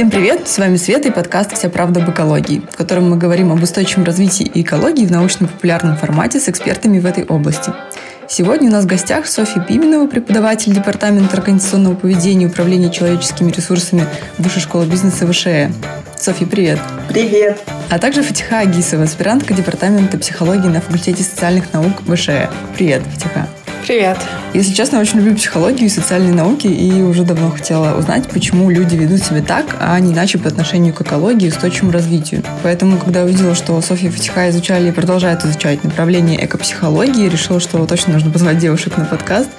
Всем привет! С вами Света и подкаст «Вся правда об экологии», в котором мы говорим об устойчивом развитии и экологии в научно-популярном формате с экспертами в этой области. Сегодня у нас в гостях Софья Пименова, преподаватель Департамента организационного поведения и управления человеческими ресурсами Высшей школы бизнеса ВШЭ. Софья, привет! Привет! А также Фатиха Агисова, аспирантка Департамента психологии на факультете социальных наук ВШЭ. Привет, Фатиха! Привет. Если честно, я очень люблю психологию и социальные науки, и уже давно хотела узнать, почему люди ведут себя так, а не иначе по отношению к экологии и устойчивому развитию. Поэтому, когда увидела, что Софья Фатиха изучали и продолжают изучать направление экопсихологии, решила, что точно нужно позвать девушек на подкаст.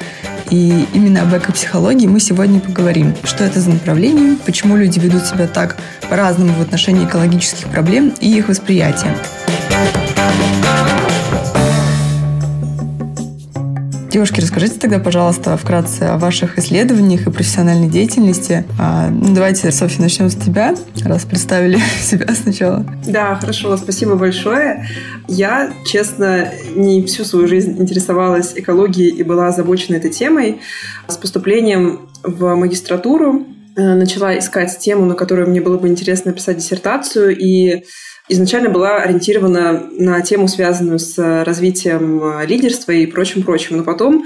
И именно об экопсихологии мы сегодня поговорим. Что это за направление, почему люди ведут себя так по-разному в отношении экологических проблем и их восприятия. Девушки, расскажите тогда, пожалуйста, вкратце о ваших исследованиях и профессиональной деятельности. А, ну, давайте, Софья, начнем с тебя, раз представили себя сначала. Да, хорошо, спасибо большое. Я, честно, не всю свою жизнь интересовалась экологией и была озабочена этой темой. С поступлением в магистратуру э, начала искать тему, на которую мне было бы интересно писать диссертацию, и изначально была ориентирована на тему, связанную с развитием э, лидерства и прочим-прочим. Но потом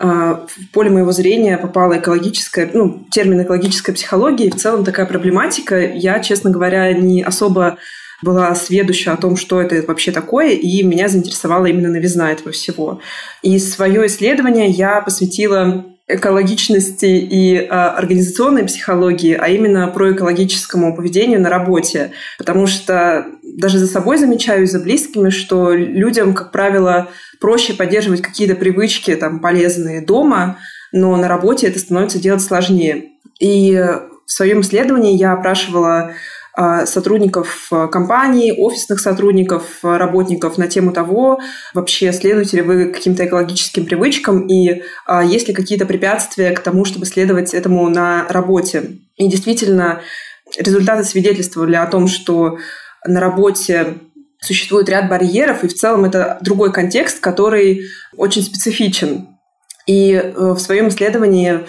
э, в поле моего зрения попала экологическая, ну, термин экологическая психология и в целом такая проблематика. Я, честно говоря, не особо была сведуща о том, что это вообще такое, и меня заинтересовала именно новизна этого всего. И свое исследование я посвятила экологичности и э, организационной психологии, а именно про экологическому поведению на работе. Потому что даже за собой замечаю и за близкими, что людям, как правило, проще поддерживать какие-то привычки там, полезные дома, но на работе это становится делать сложнее. И в своем исследовании я опрашивала сотрудников а, компании, офисных сотрудников, а, работников на тему того, вообще следуете ли вы каким-то экологическим привычкам и есть ли какие-то препятствия к тому, чтобы следовать этому на работе. И действительно, результаты свидетельствовали о том, что на работе существует ряд барьеров, и в целом это другой контекст, который очень специфичен. И э, в своем исследовании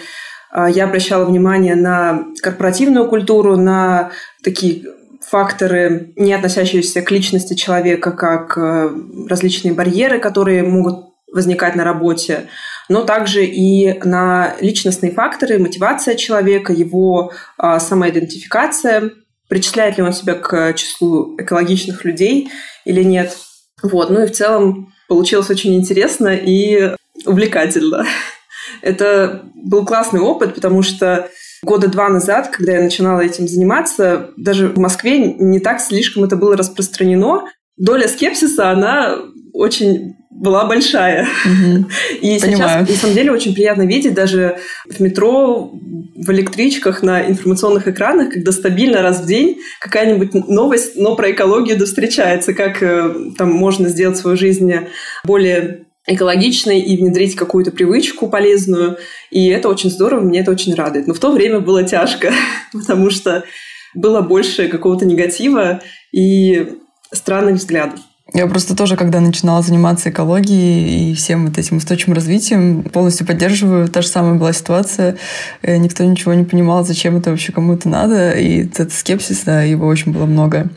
я обращала внимание на корпоративную культуру, на такие факторы, не относящиеся к личности человека, как э, различные барьеры, которые могут возникать на работе, но также и на личностные факторы, мотивация человека, его а, самоидентификация, причисляет ли он себя к числу экологичных людей или нет. Вот. Ну и в целом получилось очень интересно и увлекательно. Это был классный опыт, потому что года два назад, когда я начинала этим заниматься, даже в Москве не так слишком это было распространено. Доля скепсиса, она очень была большая. Угу. И Понимаю. сейчас, на самом деле, очень приятно видеть даже в метро, в электричках, на информационных экранах, когда стабильно раз в день какая-нибудь новость, но про экологию да встречается, как э, там можно сделать свою жизнь более экологичной и внедрить какую-то привычку полезную. И это очень здорово, мне это очень радует. Но в то время было тяжко, потому что было больше какого-то негатива и странных взглядов. Я просто тоже, когда начинала заниматься экологией и всем вот этим устойчивым развитием, полностью поддерживаю. Та же самая была ситуация. Э, никто ничего не понимал, зачем это вообще кому-то надо. И этот скепсис, да, его очень было много.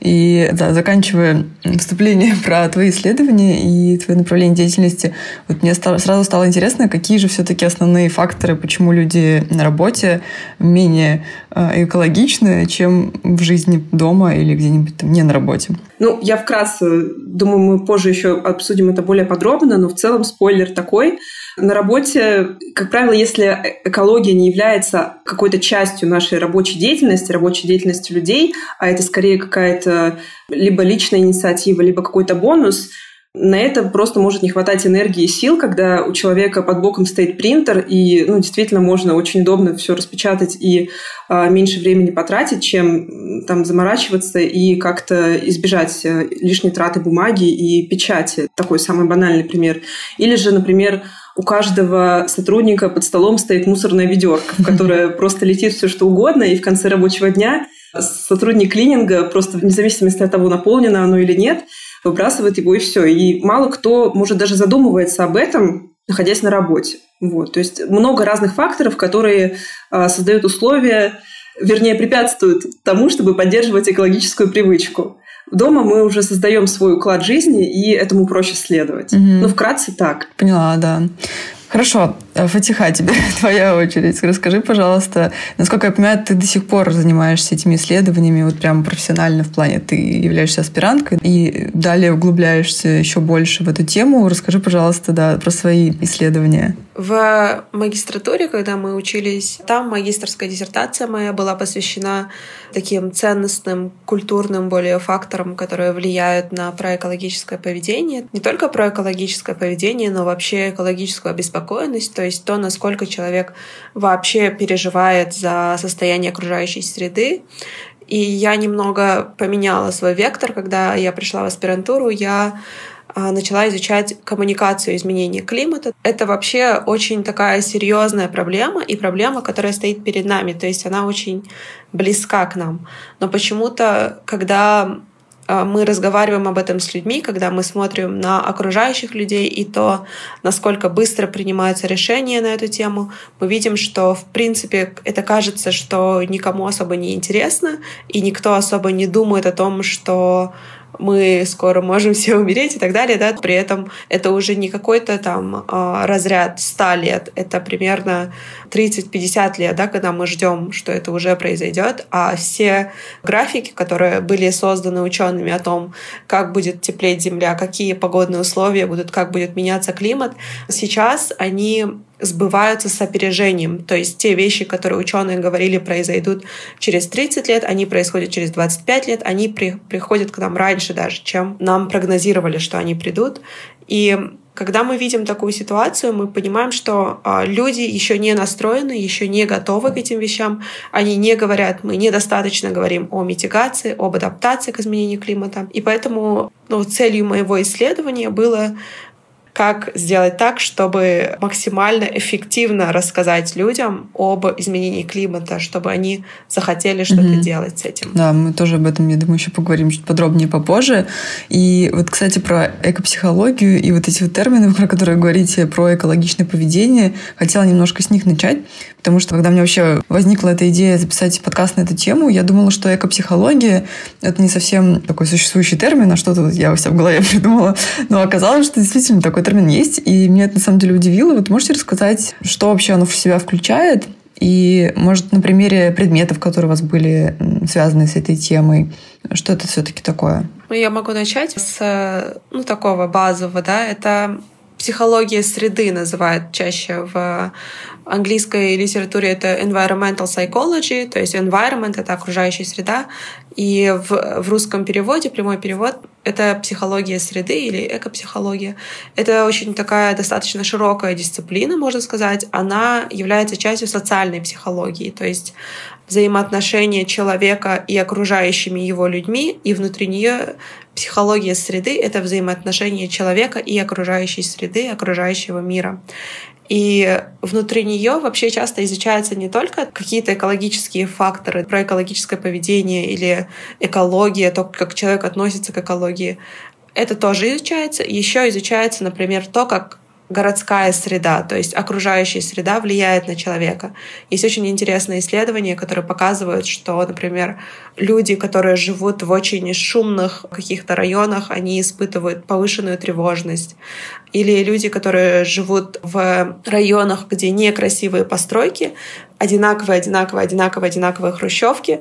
И да, заканчивая вступление про твои исследования и твое направление деятельности, вот мне сразу стало интересно, какие же все-таки основные факторы, почему люди на работе менее э, экологичны, чем в жизни дома или где-нибудь там не на работе. Ну, я вкратце Думаю, мы позже еще обсудим это более подробно, но в целом спойлер такой. На работе, как правило, если экология не является какой-то частью нашей рабочей деятельности, рабочей деятельности людей, а это скорее какая-то либо личная инициатива, либо какой-то бонус – на это просто может не хватать энергии и сил, когда у человека под боком стоит принтер, и ну, действительно можно очень удобно все распечатать и э, меньше времени потратить, чем там заморачиваться и как-то избежать э, лишней траты бумаги и печати. Такой самый банальный пример. Или же, например, у каждого сотрудника под столом стоит мусорная ведерко, в которое просто летит все что угодно, и в конце рабочего дня сотрудник клининга просто вне зависимости от того, наполнено оно или нет, выбрасывает его и все. И мало кто, может, даже задумывается об этом, находясь на работе. Вот. То есть много разных факторов, которые э, создают условия вернее, препятствуют тому, чтобы поддерживать экологическую привычку. Дома мы уже создаем свой уклад жизни, и этому проще следовать. Угу. Ну, вкратце так. Поняла, да. Хорошо, Фатиха, тебе твоя очередь. Расскажи, пожалуйста, насколько я понимаю, ты до сих пор занимаешься этими исследованиями вот прямо профессионально в плане, ты являешься аспиранткой и далее углубляешься еще больше в эту тему. Расскажи, пожалуйста, да, про свои исследования. В магистратуре, когда мы учились, там магистрская диссертация моя была посвящена таким ценностным, культурным более факторам, которые влияют на проэкологическое поведение. Не только проэкологическое поведение, но вообще экологическую обеспокоенность, то есть то, насколько человек вообще переживает за состояние окружающей среды. И я немного поменяла свой вектор, когда я пришла в аспирантуру, я а, начала изучать коммуникацию изменения климата. Это вообще очень такая серьезная проблема и проблема, которая стоит перед нами. То есть она очень близка к нам. Но почему-то, когда мы разговариваем об этом с людьми, когда мы смотрим на окружающих людей и то, насколько быстро принимаются решения на эту тему, мы видим, что, в принципе, это кажется, что никому особо не интересно, и никто особо не думает о том, что мы скоро можем все умереть и так далее, да, при этом это уже не какой-то там а, разряд 100 лет, это примерно 30-50 лет, да, когда мы ждем, что это уже произойдет, а все графики, которые были созданы учеными о том, как будет теплеть Земля, какие погодные условия будут, как будет меняться климат, сейчас они сбываются с опережением. То есть те вещи, которые ученые говорили произойдут через 30 лет, они происходят через 25 лет, они при, приходят к нам раньше даже, чем нам прогнозировали, что они придут. И когда мы видим такую ситуацию, мы понимаем, что а, люди еще не настроены, еще не готовы к этим вещам. Они не говорят, мы недостаточно говорим о митигации, об адаптации к изменению климата. И поэтому ну, целью моего исследования было как сделать так, чтобы максимально эффективно рассказать людям об изменении климата, чтобы они захотели что-то mm-hmm. делать с этим. Да, мы тоже об этом, я думаю, еще поговорим чуть подробнее попозже. И вот, кстати, про экопсихологию и вот эти вот термины, про которые говорите, про экологичное поведение, хотела немножко с них начать, потому что когда у меня вообще возникла эта идея записать подкаст на эту тему, я думала, что экопсихология — это не совсем такой существующий термин, а что-то я у себя в голове придумала. Но оказалось, что действительно такой термин есть, и меня это на самом деле удивило. Вот можете рассказать, что вообще оно в себя включает? И, может, на примере предметов, которые у вас были связаны с этой темой, что это все-таки такое? Ну, я могу начать с ну, такого базового, да, это психология среды называют чаще в английской литературе это environmental psychology, то есть environment — это окружающая среда, и в, в русском переводе, прямой перевод, это психология среды или экопсихология. Это очень такая достаточно широкая дисциплина, можно сказать. Она является частью социальной психологии, то есть взаимоотношения человека и окружающими его людьми, и внутри нее психология среды — это взаимоотношения человека и окружающей среды, окружающего мира. И внутри нее вообще часто изучаются не только какие-то экологические факторы, про экологическое поведение или экология, то, как человек относится к экологии. Это тоже изучается. Еще изучается, например, то, как городская среда, то есть окружающая среда влияет на человека. Есть очень интересные исследования, которые показывают, что, например, люди, которые живут в очень шумных каких-то районах, они испытывают повышенную тревожность. Или люди, которые живут в районах, где некрасивые постройки, одинаковые, одинаковые, одинаковые, одинаковые хрущевки,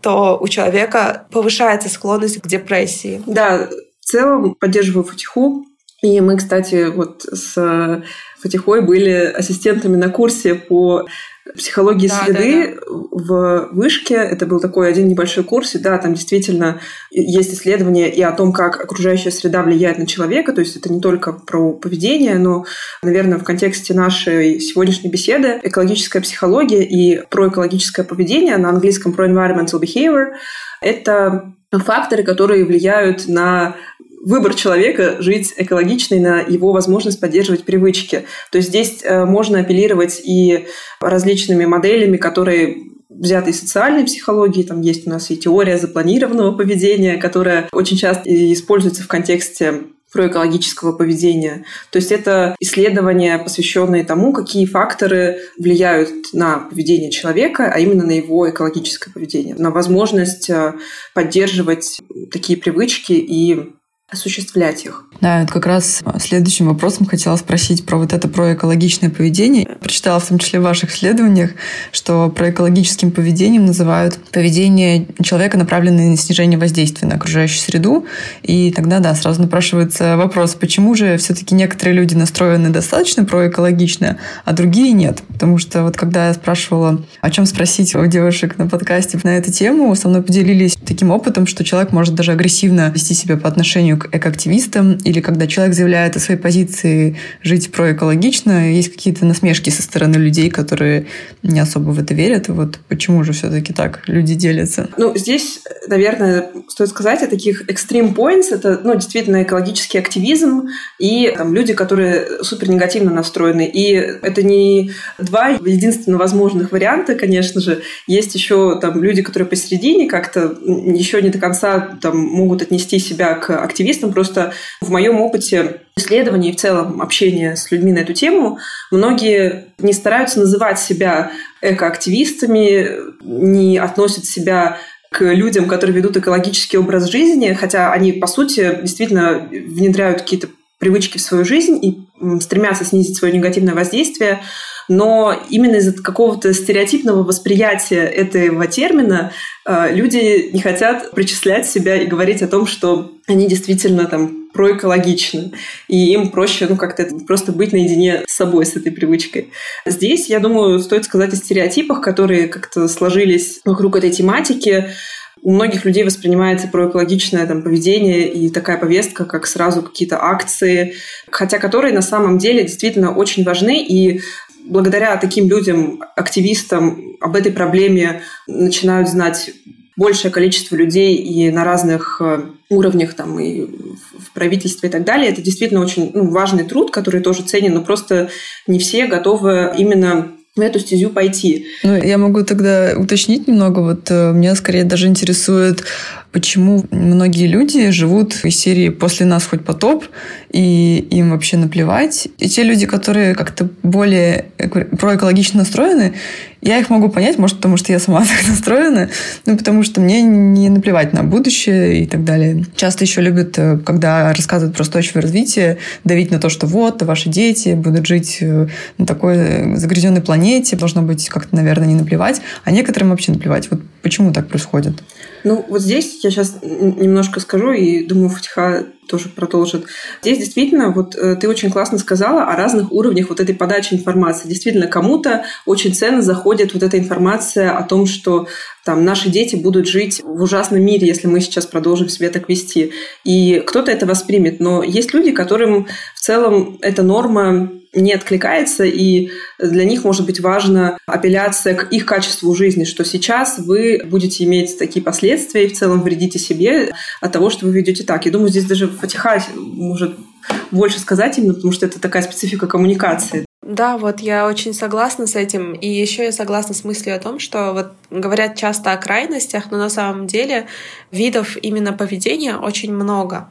то у человека повышается склонность к депрессии. Да, в целом поддерживаю Фатиху. И мы, кстати, вот с Фатихой были ассистентами на курсе по психологии да, среды да, да. в вышке. Это был такой один небольшой курс. И да, там действительно есть исследования и о том, как окружающая среда влияет на человека. То есть это не только про поведение, но, наверное, в контексте нашей сегодняшней беседы экологическая психология и проэкологическое поведение, на английском про environmental behavior, это факторы, которые влияют на выбор человека жить экологично и на его возможность поддерживать привычки. То есть здесь э, можно апеллировать и различными моделями, которые взяты из социальной психологии. Там есть у нас и теория запланированного поведения, которая очень часто используется в контексте проэкологического поведения. То есть это исследования, посвященные тому, какие факторы влияют на поведение человека, а именно на его экологическое поведение, на возможность э, поддерживать такие привычки и осуществлять их. Да, это как раз следующим вопросом хотела спросить про вот это про экологичное поведение. Прочитала в том числе в ваших исследованиях, что про экологическим поведением называют поведение человека, направленное на снижение воздействия на окружающую среду. И тогда, да, сразу напрашивается вопрос, почему же все-таки некоторые люди настроены достаточно проэкологично, а другие нет? Потому что вот когда я спрашивала, о чем спросить у девушек на подкасте на эту тему, со мной поделились таким опытом, что человек может даже агрессивно вести себя по отношению к экоактивистам или когда человек заявляет о своей позиции жить проэкологично, есть какие-то насмешки со стороны людей, которые не особо в это верят. Вот почему же все-таки так люди делятся? Ну, здесь, наверное, стоит сказать о таких extreme points. Это, ну, действительно экологический активизм и там, люди, которые супер негативно настроены. И это не два единственно возможных варианта, конечно же. Есть еще там люди, которые посередине как-то еще не до конца там, могут отнести себя к активистам. Просто в моем опыте исследований и в целом общения с людьми на эту тему, многие не стараются называть себя экоактивистами, не относят себя к людям, которые ведут экологический образ жизни, хотя они, по сути, действительно внедряют какие-то привычки в свою жизнь и стремятся снизить свое негативное воздействие, но именно из-за какого-то стереотипного восприятия этого термина э, люди не хотят причислять себя и говорить о том, что они действительно там проэкологичны, и им проще ну, как-то просто быть наедине с собой, с этой привычкой. Здесь, я думаю, стоит сказать о стереотипах, которые как-то сложились вокруг этой тематики, у многих людей воспринимается проэкологичное там, поведение и такая повестка, как сразу какие-то акции, хотя которые на самом деле действительно очень важны, и благодаря таким людям, активистам, об этой проблеме начинают знать большее количество людей и на разных э, уровнях там и в правительстве и так далее. Это действительно очень ну, важный труд, который тоже ценен, но просто не все готовы именно в эту стезю пойти. Ну, я могу тогда уточнить немного. Вот э, меня скорее даже интересует, почему многие люди живут из серии «после нас хоть потоп», и им вообще наплевать. И те люди, которые как-то более проэкологично настроены, я их могу понять, может, потому что я сама так настроена, ну, потому что мне не наплевать на будущее и так далее. Часто еще любят, э, когда рассказывают про устойчивое развитие, давить на то, что вот, ваши дети будут жить э, на такой э, загрязненной планете, должно быть как-то, наверное, не наплевать, а некоторым вообще наплевать. Вот почему так происходит? Ну, вот здесь я сейчас немножко скажу, и думаю, Фатиха тоже продолжит. Здесь действительно, вот э, ты очень классно сказала о разных уровнях вот этой подачи информации. Действительно, кому-то очень ценно заходит вот эта информация о том, что там наши дети будут жить в ужасном мире, если мы сейчас продолжим себя так вести. И кто-то это воспримет. Но есть люди, которым в целом эта норма не откликается, и для них может быть важна апелляция к их качеству жизни, что сейчас вы будете иметь такие последствия и в целом вредите себе от того, что вы ведете так. Я думаю, здесь даже Фатиха может больше сказать именно, потому что это такая специфика коммуникации. Да, вот я очень согласна с этим. И еще я согласна с мыслью о том, что вот говорят часто о крайностях, но на самом деле видов именно поведения очень много.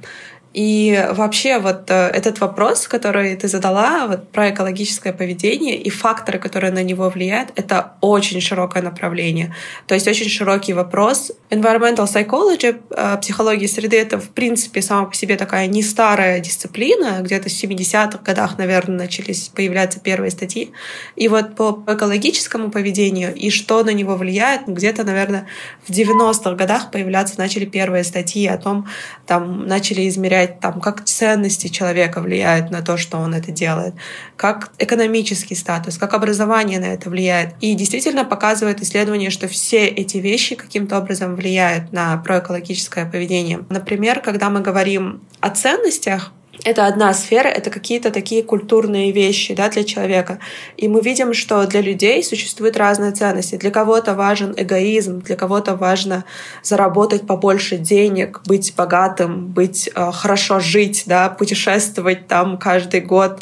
И вообще вот э, этот вопрос, который ты задала вот, про экологическое поведение и факторы, которые на него влияют, это очень широкое направление. То есть очень широкий вопрос. Environmental psychology, э, психология среды, это в принципе сама по себе такая не старая дисциплина. Где-то в 70-х годах, наверное, начались появляться первые статьи. И вот по экологическому поведению и что на него влияет, где-то, наверное, в 90-х годах появляться начали первые статьи о том, там начали измерять измерять, там, как ценности человека влияют на то, что он это делает, как экономический статус, как образование на это влияет. И действительно показывает исследование, что все эти вещи каким-то образом влияют на проэкологическое поведение. Например, когда мы говорим о ценностях, это одна сфера, это какие-то такие культурные вещи да, для человека. И мы видим, что для людей существуют разные ценности. Для кого-то важен эгоизм, для кого-то важно заработать побольше денег, быть богатым, быть э, хорошо жить, да, путешествовать там каждый год,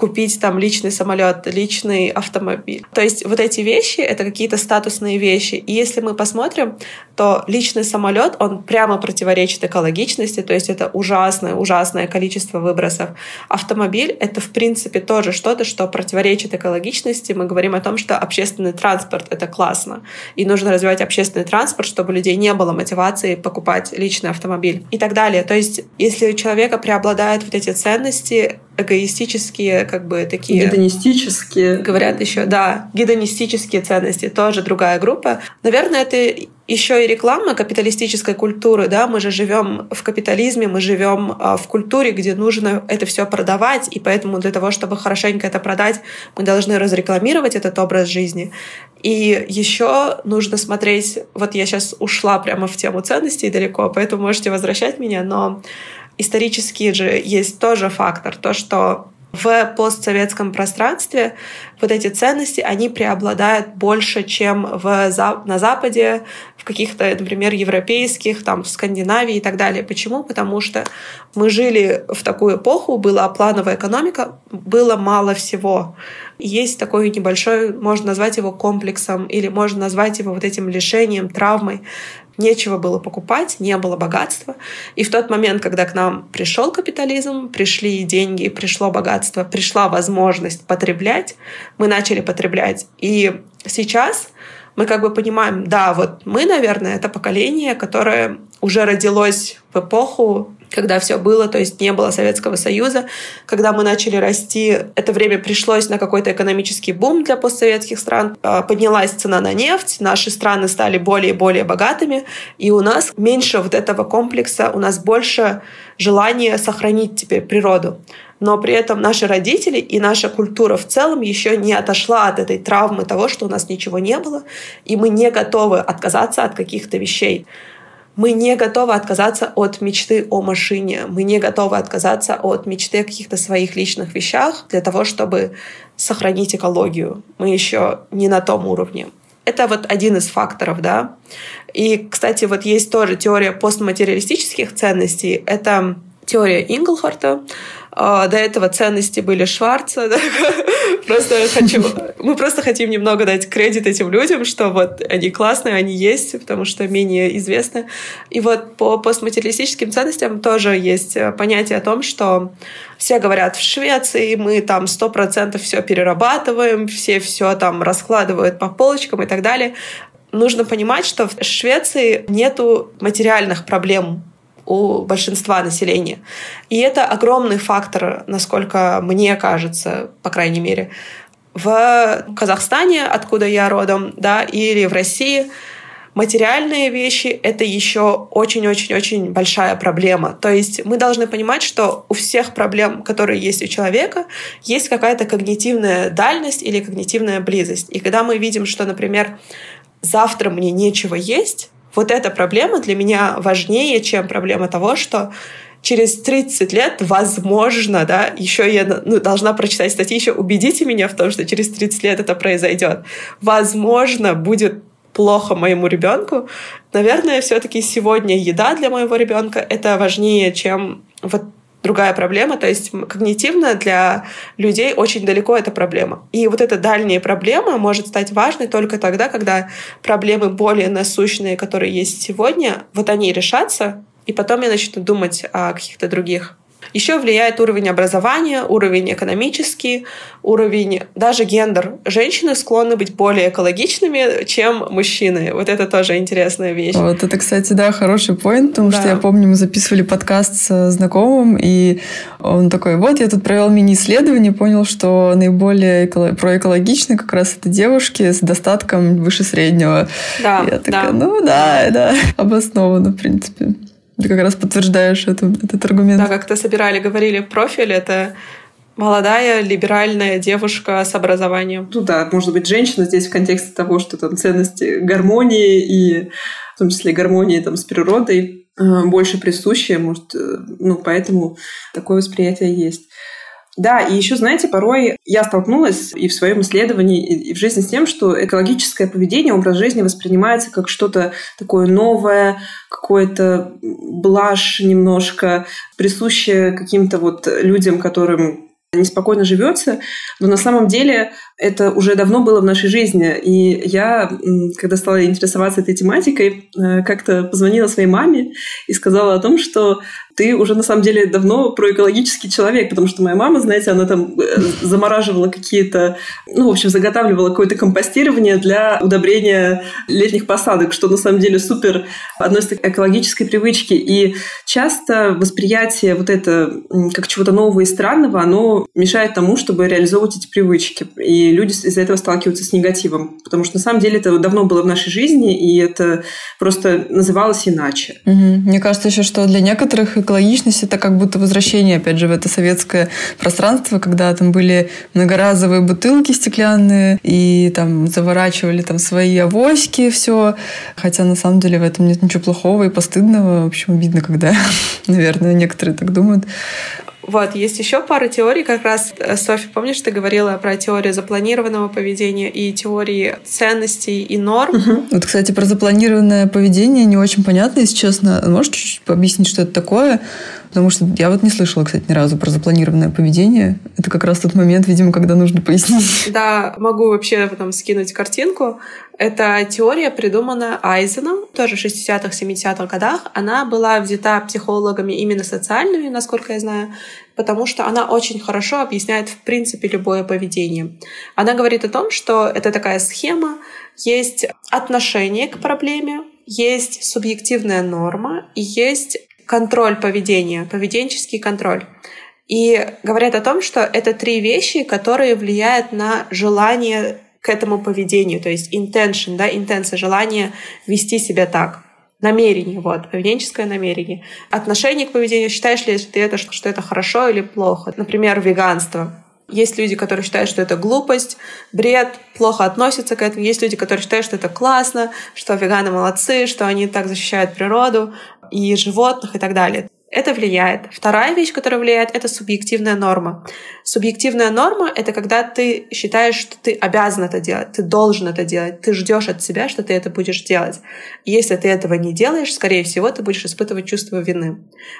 купить там личный самолет, личный автомобиль. То есть вот эти вещи — это какие-то статусные вещи. И если мы посмотрим, то личный самолет, он прямо противоречит экологичности, то есть это ужасное, ужасное количество выбросов. Автомобиль — это, в принципе, тоже что-то, что противоречит экологичности. Мы говорим о том, что общественный транспорт — это классно, и нужно развивать общественный транспорт, чтобы у людей не было мотивации покупать личный автомобиль и так далее. То есть если у человека преобладают вот эти ценности, эгоистические, как бы такие... Гедонистические. Говорят еще, да, гедонистические ценности, тоже другая группа. Наверное, это еще и реклама капиталистической культуры, да, мы же живем в капитализме, мы живем а, в культуре, где нужно это все продавать, и поэтому для того, чтобы хорошенько это продать, мы должны разрекламировать этот образ жизни. И еще нужно смотреть, вот я сейчас ушла прямо в тему ценностей далеко, поэтому можете возвращать меня, но исторически же есть тоже фактор, то, что в постсоветском пространстве вот эти ценности, они преобладают больше, чем в, на Западе, в каких-то, например, европейских, там, в Скандинавии и так далее. Почему? Потому что мы жили в такую эпоху, была плановая экономика, было мало всего. Есть такой небольшой, можно назвать его комплексом, или можно назвать его вот этим лишением, травмой нечего было покупать, не было богатства. И в тот момент, когда к нам пришел капитализм, пришли деньги, пришло богатство, пришла возможность потреблять, мы начали потреблять. И сейчас мы как бы понимаем, да, вот мы, наверное, это поколение, которое уже родилось в эпоху когда все было, то есть не было Советского Союза. Когда мы начали расти, это время пришлось на какой-то экономический бум для постсоветских стран. А, поднялась цена на нефть, наши страны стали более и более богатыми, и у нас меньше вот этого комплекса, у нас больше желания сохранить теперь природу. Но при этом наши родители и наша культура в целом еще не отошла от этой травмы того, что у нас ничего не было, и мы не готовы отказаться от каких-то вещей. Мы не готовы отказаться от мечты о машине, мы не готовы отказаться от мечты о каких-то своих личных вещах для того, чтобы сохранить экологию. Мы еще не на том уровне. Это вот один из факторов, да. И, кстати, вот есть тоже теория постматериалистических ценностей. Это теория Инглхорта, а, до этого ценности были Шварца. Просто хочу... Мы просто хотим немного дать кредит этим людям, что вот они классные, они есть, потому что менее известны. И вот по постматериалистическим ценностям тоже есть понятие о том, что все говорят, в Швеции мы там сто процентов все перерабатываем, все все там раскладывают по полочкам и так далее. Нужно понимать, что в Швеции нету материальных проблем у большинства населения. И это огромный фактор, насколько мне кажется, по крайней мере. В Казахстане, откуда я родом, да, или в России, материальные вещи — это еще очень-очень-очень большая проблема. То есть мы должны понимать, что у всех проблем, которые есть у человека, есть какая-то когнитивная дальность или когнитивная близость. И когда мы видим, что, например, завтра мне нечего есть, вот эта проблема для меня важнее, чем проблема того, что через 30 лет, возможно, да, еще я ну, должна прочитать статьи, еще убедите меня в том, что через 30 лет это произойдет. Возможно, будет плохо моему ребенку. Наверное, все-таки сегодня еда для моего ребенка это важнее, чем вот другая проблема. То есть когнитивно для людей очень далеко эта проблема. И вот эта дальняя проблема может стать важной только тогда, когда проблемы более насущные, которые есть сегодня, вот они решатся, и потом я начну думать о каких-то других. Еще влияет уровень образования, уровень экономический, уровень, даже гендер. Женщины склонны быть более экологичными, чем мужчины. Вот это тоже интересная вещь. Вот это, кстати, да, хороший поинт, потому да. что я помню, мы записывали подкаст с знакомым, и он такой, вот я тут провел мини-исследование, понял, что наиболее эко- проэкологичны как раз это девушки с достатком выше среднего. Да, я такая, да. ну да, да, обоснованно, в принципе. Ты как раз подтверждаешь эту, этот аргумент. Да, как-то собирали, говорили, профиль — это молодая либеральная девушка с образованием. Ну да, может быть, женщина здесь в контексте того, что там ценности гармонии и в том числе гармонии там с природой э, больше присущие, может, э, ну, поэтому такое восприятие есть. Да, и еще, знаете, порой я столкнулась и в своем исследовании, и в жизни с тем, что экологическое поведение, образ жизни воспринимается как что-то такое новое, какое-то блажь немножко, присущее каким-то вот людям, которым неспокойно живется, но на самом деле это уже давно было в нашей жизни. И я, когда стала интересоваться этой тематикой, э, как-то позвонила своей маме и сказала о том, что ты уже на самом деле давно проэкологический человек, потому что моя мама, знаете, она там э, замораживала какие-то, ну, в общем, заготавливала какое-то компостирование для удобрения летних посадок, что на самом деле супер относится к экологической привычке. И часто восприятие вот это как чего-то нового и странного, оно мешает тому, чтобы реализовывать эти привычки. И люди из-за этого сталкиваются с негативом. Потому что на самом деле это давно было в нашей жизни, и это просто называлось иначе. Угу. Мне кажется еще, что для некоторых экологичность это как будто возвращение, опять же, в это советское пространство, когда там были многоразовые бутылки стеклянные, и там заворачивали там свои авоськи, все. Хотя на самом деле в этом нет ничего плохого и постыдного. В общем, видно, когда, наверное, некоторые так думают. Вот, есть еще пара теорий, как раз, э, Софья, помнишь, ты говорила про теорию запланированного поведения и теории ценностей и норм? Угу. Вот, кстати, про запланированное поведение не очень понятно, если честно. Можешь чуть-чуть объяснить, что это такое? Потому что я вот не слышала, кстати, ни разу про запланированное поведение. Это как раз тот момент, видимо, когда нужно пояснить. Да, могу вообще потом скинуть картинку. Эта теория придумана Айзеном, тоже в 60-х, 70-х годах. Она была взята психологами именно социальными, насколько я знаю, потому что она очень хорошо объясняет в принципе любое поведение. Она говорит о том, что это такая схема, есть отношение к проблеме, есть субъективная норма и есть контроль поведения, поведенческий контроль. И говорят о том, что это три вещи, которые влияют на желание к этому поведению, то есть intention, да, интенция, желание вести себя так. Намерение, вот, поведенческое намерение. Отношение к поведению, считаешь ли ты это, что это хорошо или плохо? Например, веганство. Есть люди, которые считают, что это глупость, бред, плохо относятся к этому. Есть люди, которые считают, что это классно, что веганы молодцы, что они так защищают природу и животных и так далее. Это влияет. Вторая вещь, которая влияет, это субъективная норма. Субъективная норма — это когда ты считаешь, что ты обязан это делать, ты должен это делать, ты ждешь от себя, что ты это будешь делать. Если ты этого не делаешь, скорее всего, ты будешь испытывать чувство вины.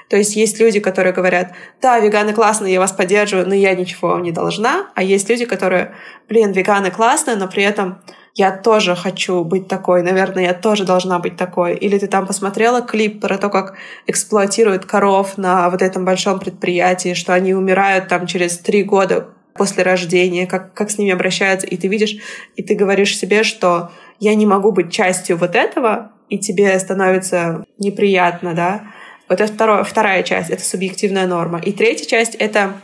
То есть есть люди, которые говорят, да, веганы классные, я вас поддерживаю, но я ничего не должна. А есть люди, которые, блин, веганы классные, но при этом я тоже хочу быть такой, наверное, я тоже должна быть такой. Или ты там посмотрела клип про то, как эксплуатируют коров на вот этом большом предприятии, что они умирают там через три года после рождения, как, как с ними обращаются, и ты видишь, и ты говоришь себе, что я не могу быть частью вот этого, и тебе становится неприятно, да. Вот это второе, вторая часть, это субъективная норма. И третья часть — это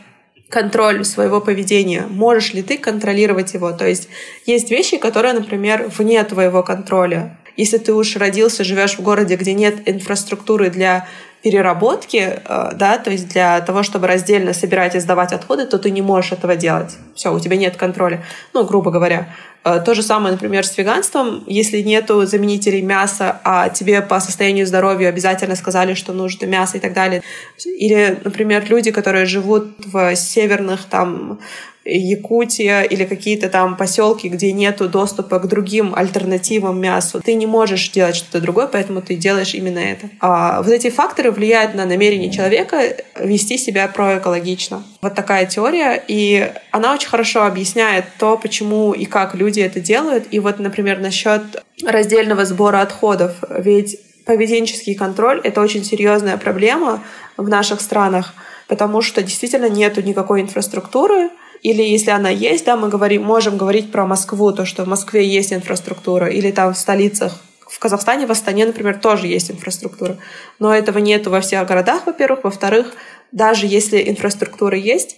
контроль своего поведения. Можешь ли ты контролировать его? То есть есть вещи, которые, например, вне твоего контроля. Если ты уж родился, живешь в городе, где нет инфраструктуры для переработки, э, да, то есть для того, чтобы раздельно собирать и сдавать отходы, то ты не можешь этого делать. Все, у тебя нет контроля. Ну, грубо говоря. Э, то же самое, например, с веганством. Если нету заменителей мяса, а тебе по состоянию здоровья обязательно сказали, что нужно мясо и так далее. Или, например, люди, которые живут в северных там Якутия или какие-то там поселки, где нету доступа к другим альтернативам мясу, ты не можешь делать что-то другое, поэтому ты делаешь именно это. А вот эти факторы влияют на намерение человека вести себя проэкологично. Вот такая теория, и она очень хорошо объясняет то, почему и как люди это делают. И вот, например, насчет раздельного сбора отходов. Ведь поведенческий контроль — это очень серьезная проблема в наших странах, потому что действительно нету никакой инфраструктуры, или если она есть, да, мы говорим, можем говорить про Москву, то, что в Москве есть инфраструктура, или там в столицах в Казахстане, в Астане, например, тоже есть инфраструктура. Но этого нет во всех городах, во-первых. Во-вторых, даже если инфраструктура есть,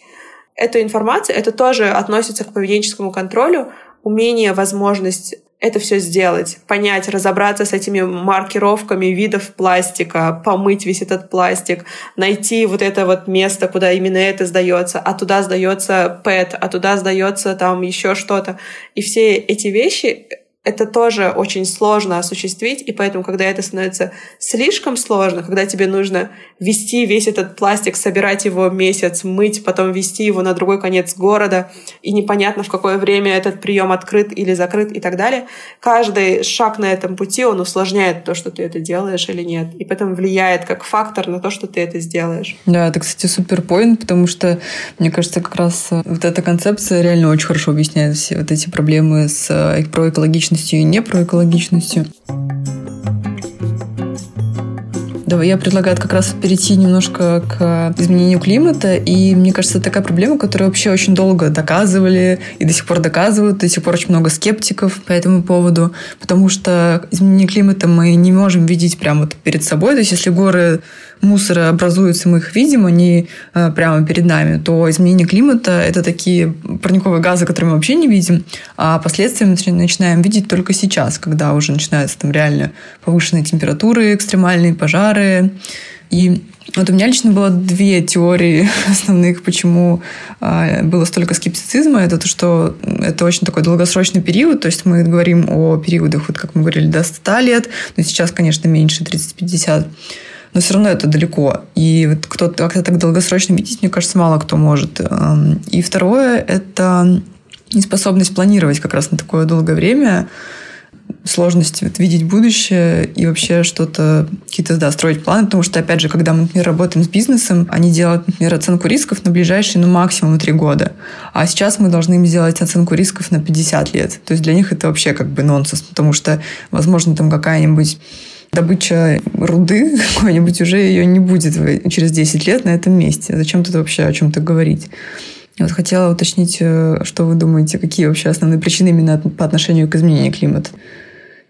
эта информация, это тоже относится к поведенческому контролю, умение, возможность это все сделать, понять, разобраться с этими маркировками видов пластика, помыть весь этот пластик, найти вот это вот место, куда именно это сдается, а туда сдается ПЭТ, а туда сдается там еще что-то. И все эти вещи это тоже очень сложно осуществить, и поэтому, когда это становится слишком сложно, когда тебе нужно вести весь этот пластик, собирать его месяц, мыть, потом вести его на другой конец города, и непонятно, в какое время этот прием открыт или закрыт и так далее, каждый шаг на этом пути, он усложняет то, что ты это делаешь или нет, и поэтому влияет как фактор на то, что ты это сделаешь. Да, это, кстати, супер поинт, потому что, мне кажется, как раз вот эта концепция реально очень хорошо объясняет все вот эти проблемы с э, проэкологичностью экологичностью и непроэкологичностью. Давай, я предлагаю как раз перейти немножко к изменению климата. И мне кажется, это такая проблема, которую вообще очень долго доказывали и до сих пор доказывают. До сих пор очень много скептиков по этому поводу. Потому что изменение климата мы не можем видеть прямо вот перед собой. То есть если горы мусора образуются, мы их видим, они э, прямо перед нами, то изменение климата – это такие парниковые газы, которые мы вообще не видим, а последствия мы начинаем видеть только сейчас, когда уже начинаются там реально повышенные температуры, экстремальные пожары. И вот у меня лично было две теории основных, почему э, было столько скептицизма. Это то, что это очень такой долгосрочный период, то есть мы говорим о периодах, вот как мы говорили, до 100 лет, но сейчас, конечно, меньше, 30-50 но все равно это далеко. И вот кто-то как-то так долгосрочно видеть, мне кажется, мало кто может. Эм, и второе – это неспособность планировать как раз на такое долгое время, сложности вот, видеть будущее и вообще что-то, какие-то, да, строить планы, потому что, опять же, когда мы, например, работаем с бизнесом, они делают, например, оценку рисков на ближайшие, ну, максимум три года. А сейчас мы должны им сделать оценку рисков на 50 лет. То есть для них это вообще как бы нонсенс, потому что, возможно, там какая-нибудь добыча руды какой-нибудь уже ее не будет через 10 лет на этом месте. Зачем тут вообще о чем-то говорить? Я вот хотела уточнить, э, что вы думаете, какие вообще основные причины именно по отношению к изменению климата?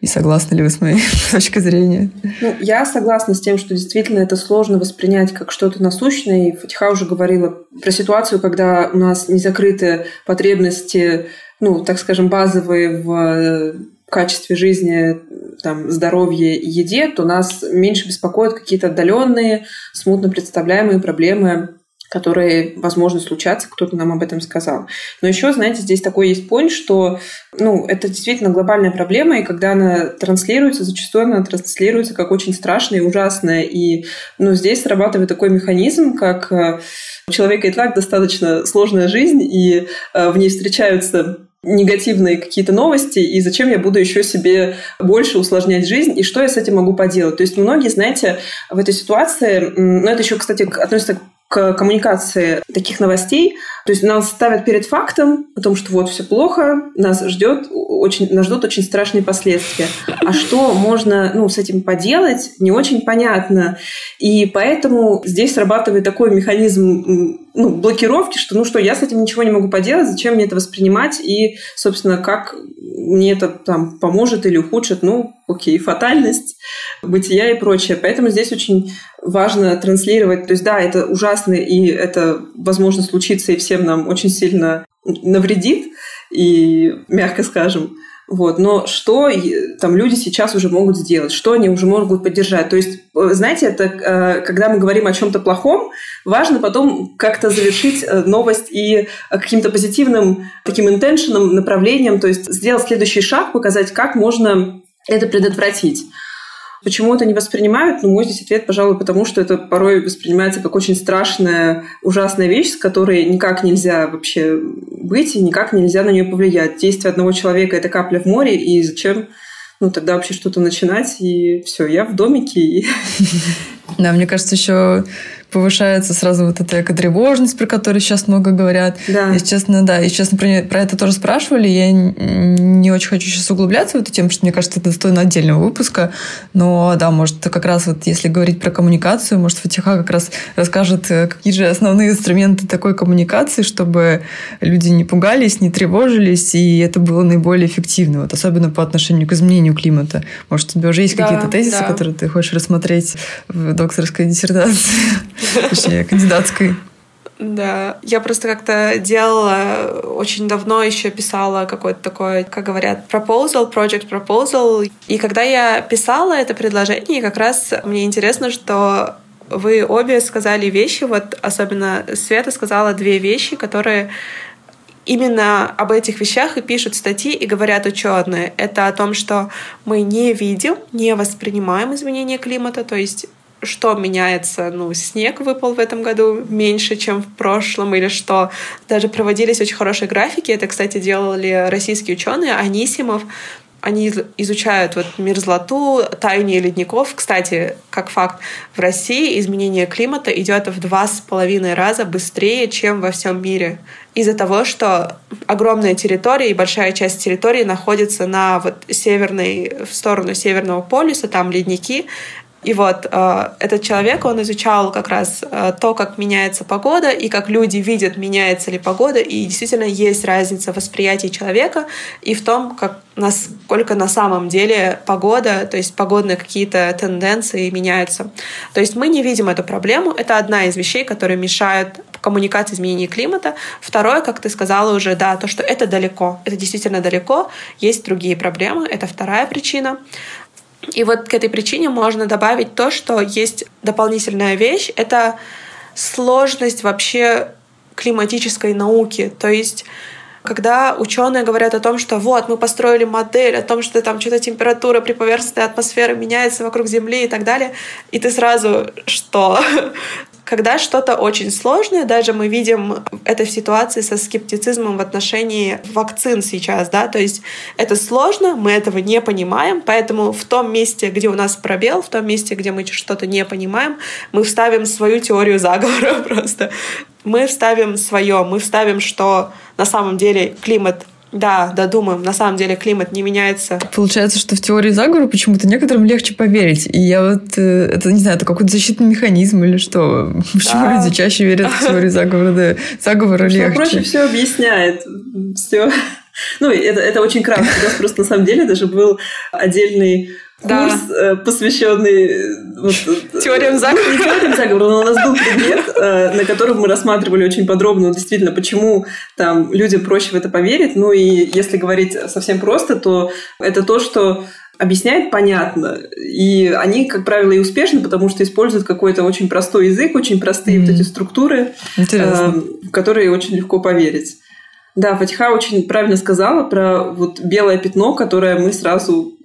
И согласны ли вы с моей точки зрения? Ну, я согласна с тем, что действительно это сложно воспринять как что-то насущное. И Фатиха уже говорила про ситуацию, когда у нас не закрыты потребности, ну, так скажем, базовые в качестве жизни, там, здоровье и еде, то нас меньше беспокоят какие-то отдаленные, смутно представляемые проблемы, которые, возможно, случатся, кто-то нам об этом сказал. Но еще, знаете, здесь такой есть point, что ну, это действительно глобальная проблема, и когда она транслируется, зачастую она транслируется как очень страшная и ужасная. И ну, здесь срабатывает такой механизм, как э, у человека и так достаточно сложная жизнь, и э, в ней встречаются негативные какие-то новости, и зачем я буду еще себе больше усложнять жизнь, и что я с этим могу поделать. То есть многие, знаете, в этой ситуации, ну это еще, кстати, относится к коммуникации таких новостей. То есть нас ставят перед фактом о том, что вот все плохо, нас ждет очень, нас ждут очень страшные последствия. А что можно ну, с этим поделать, не очень понятно. И поэтому здесь срабатывает такой механизм ну, блокировки, что ну что, я с этим ничего не могу поделать, зачем мне это воспринимать, и, собственно, как мне это там поможет или ухудшит, ну, окей, фатальность, бытия и прочее. Поэтому здесь очень важно транслировать. То есть, да, это ужасно, и это, возможно, случится, и всем нам очень сильно навредит, и, мягко скажем, вот. Но что там люди сейчас уже могут сделать? Что они уже могут поддержать? То есть, э, знаете, это э, когда мы говорим о чем-то плохом, важно потом как-то завершить э, новость и каким-то позитивным таким интеншеном, направлением, то есть сделать следующий шаг, показать, как можно это предотвратить. Почему это не воспринимают? Ну, мой здесь ответ, пожалуй, потому что это порой воспринимается как очень страшная, ужасная вещь, с которой никак нельзя вообще быть и никак нельзя на нее повлиять. Действие одного человека – это капля в море, и зачем ну, тогда вообще что-то начинать, и все, я в домике. Да, мне кажется, еще повышается сразу вот эта экотревожность, про которую сейчас много говорят. Да. Если честно, да. И честно, про, про это тоже спрашивали. Я не очень хочу сейчас углубляться в эту тему, потому что мне кажется, это достойно отдельного выпуска. Но да, может, как раз вот если говорить про коммуникацию, может, Фатиха как раз расскажет, э, какие же основные инструменты такой коммуникации, чтобы люди не пугались, не тревожились, и это было наиболее эффективно, вот особенно по отношению к изменению климата. Может, у тебя уже есть да, какие-то тезисы, да. которые ты хочешь рассмотреть в докторской диссертации? Точнее, кандидатской. Да, я просто как-то делала, очень давно еще писала какой-то такой, как говорят, proposal, project proposal. И когда я писала это предложение, как раз мне интересно, что вы обе сказали вещи, вот особенно Света сказала две вещи, которые именно об этих вещах и пишут статьи и говорят ученые. Это о том, что мы не видим, не воспринимаем изменения климата, то есть что меняется, ну, снег выпал в этом году меньше, чем в прошлом, или что даже проводились очень хорошие графики. Это, кстати, делали российские ученые. Анисимов они изучают вот мерзлоту, таяние ледников. Кстати, как факт, в России изменение климата идет в два с половиной раза быстрее, чем во всем мире. Из-за того, что огромная территория и большая часть территории находится на вот северной, в сторону Северного полюса, там ледники, и вот э, этот человек, он изучал как раз э, то, как меняется погода и как люди видят, меняется ли погода. И действительно есть разница в восприятии человека и в том, как, насколько на самом деле погода, то есть погодные какие-то тенденции меняются. То есть мы не видим эту проблему. Это одна из вещей, которые мешают коммуникации изменения климата. Второе, как ты сказала уже, да, то, что это далеко. Это действительно далеко. Есть другие проблемы. Это вторая причина. И вот к этой причине можно добавить то, что есть дополнительная вещь — это сложность вообще климатической науки. То есть когда ученые говорят о том, что вот мы построили модель, о том, что там что-то температура при поверхностной атмосфере меняется вокруг Земли и так далее, и ты сразу что? Когда что-то очень сложное, даже мы видим это в ситуации со скептицизмом в отношении вакцин сейчас, да, то есть это сложно, мы этого не понимаем, поэтому в том месте, где у нас пробел, в том месте, где мы что-то не понимаем, мы вставим свою теорию заговора просто. Мы вставим свое, мы вставим, что на самом деле климат да, да, думаем. На самом деле климат не меняется. Получается, что в теории заговора почему-то некоторым легче поверить. И я вот, э, это, не знаю, это какой-то защитный механизм или что? Почему да. люди чаще верят в теорию заговора? Да, заговора легче. проще все объясняет. Все. Ну, это, это очень кратко. У нас просто на самом деле даже был отдельный курс, да. Э, посвященный э, вот, э, теориям заговора. Не теориям заговора, но у нас был предмет, на котором мы рассматривали очень подробно, действительно, почему там людям проще в это поверить. Ну и если говорить совсем просто, то это то, что объясняет понятно. И они, как правило, и успешны, потому что используют какой-то очень простой язык, очень простые mm-hmm. вот эти структуры, э, в которые очень легко поверить. Да, Фатиха очень правильно сказала про вот белое пятно, которое мы сразу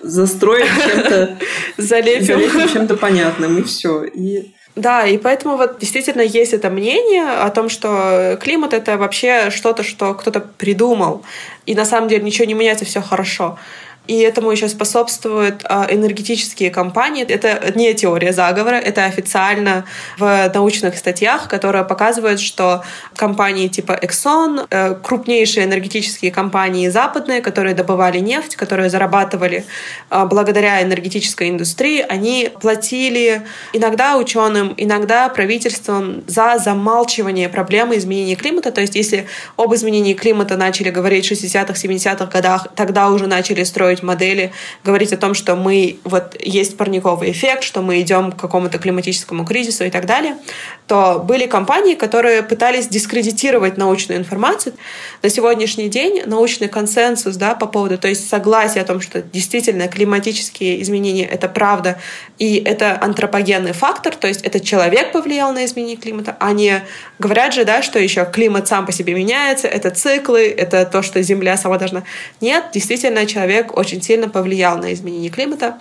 застроим чем-то, залепим, залепим чем-то понятным, и все. И да, и поэтому вот действительно есть это мнение о том, что климат это вообще что-то, что кто-то придумал, и на самом деле ничего не меняется, все хорошо. И этому еще способствуют а, энергетические компании. Это не теория заговора, это официально в научных статьях, которые показывают, что компании типа Exxon, э, крупнейшие энергетические компании западные, которые добывали нефть, которые зарабатывали а, благодаря энергетической индустрии, они платили иногда ученым, иногда правительством за замалчивание проблемы изменения климата. То есть если об изменении климата начали говорить в 60-х, 70-х годах, тогда уже начали строить строить модели, говорить о том, что мы вот есть парниковый эффект, что мы идем к какому-то климатическому кризису и так далее, то были компании, которые пытались дискредитировать научную информацию. На сегодняшний день научный консенсус да, по поводу, то есть согласие о том, что действительно климатические изменения — это правда, и это антропогенный фактор, то есть это человек повлиял на изменение климата, а не говорят же, да, что еще климат сам по себе меняется, это циклы, это то, что Земля сама должна... Нет, действительно, человек очень сильно повлиял на изменение климата.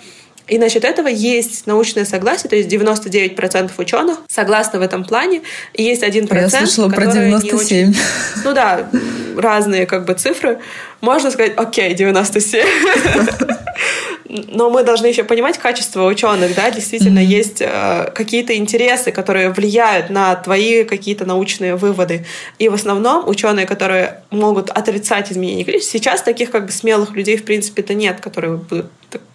И насчет этого есть научное согласие, то есть 99% ученых согласны в этом плане, и есть 1%, Я слышала про 97. Не очень... Ну да, разные как бы цифры. Можно сказать, окей, 97. Но мы должны еще понимать качество ученых, да, действительно mm-hmm. есть э, какие-то интересы, которые влияют на твои какие-то научные выводы. И в основном ученые, которые могут отрицать изменения климата, сейчас таких как бы смелых людей в принципе-то нет, которые будут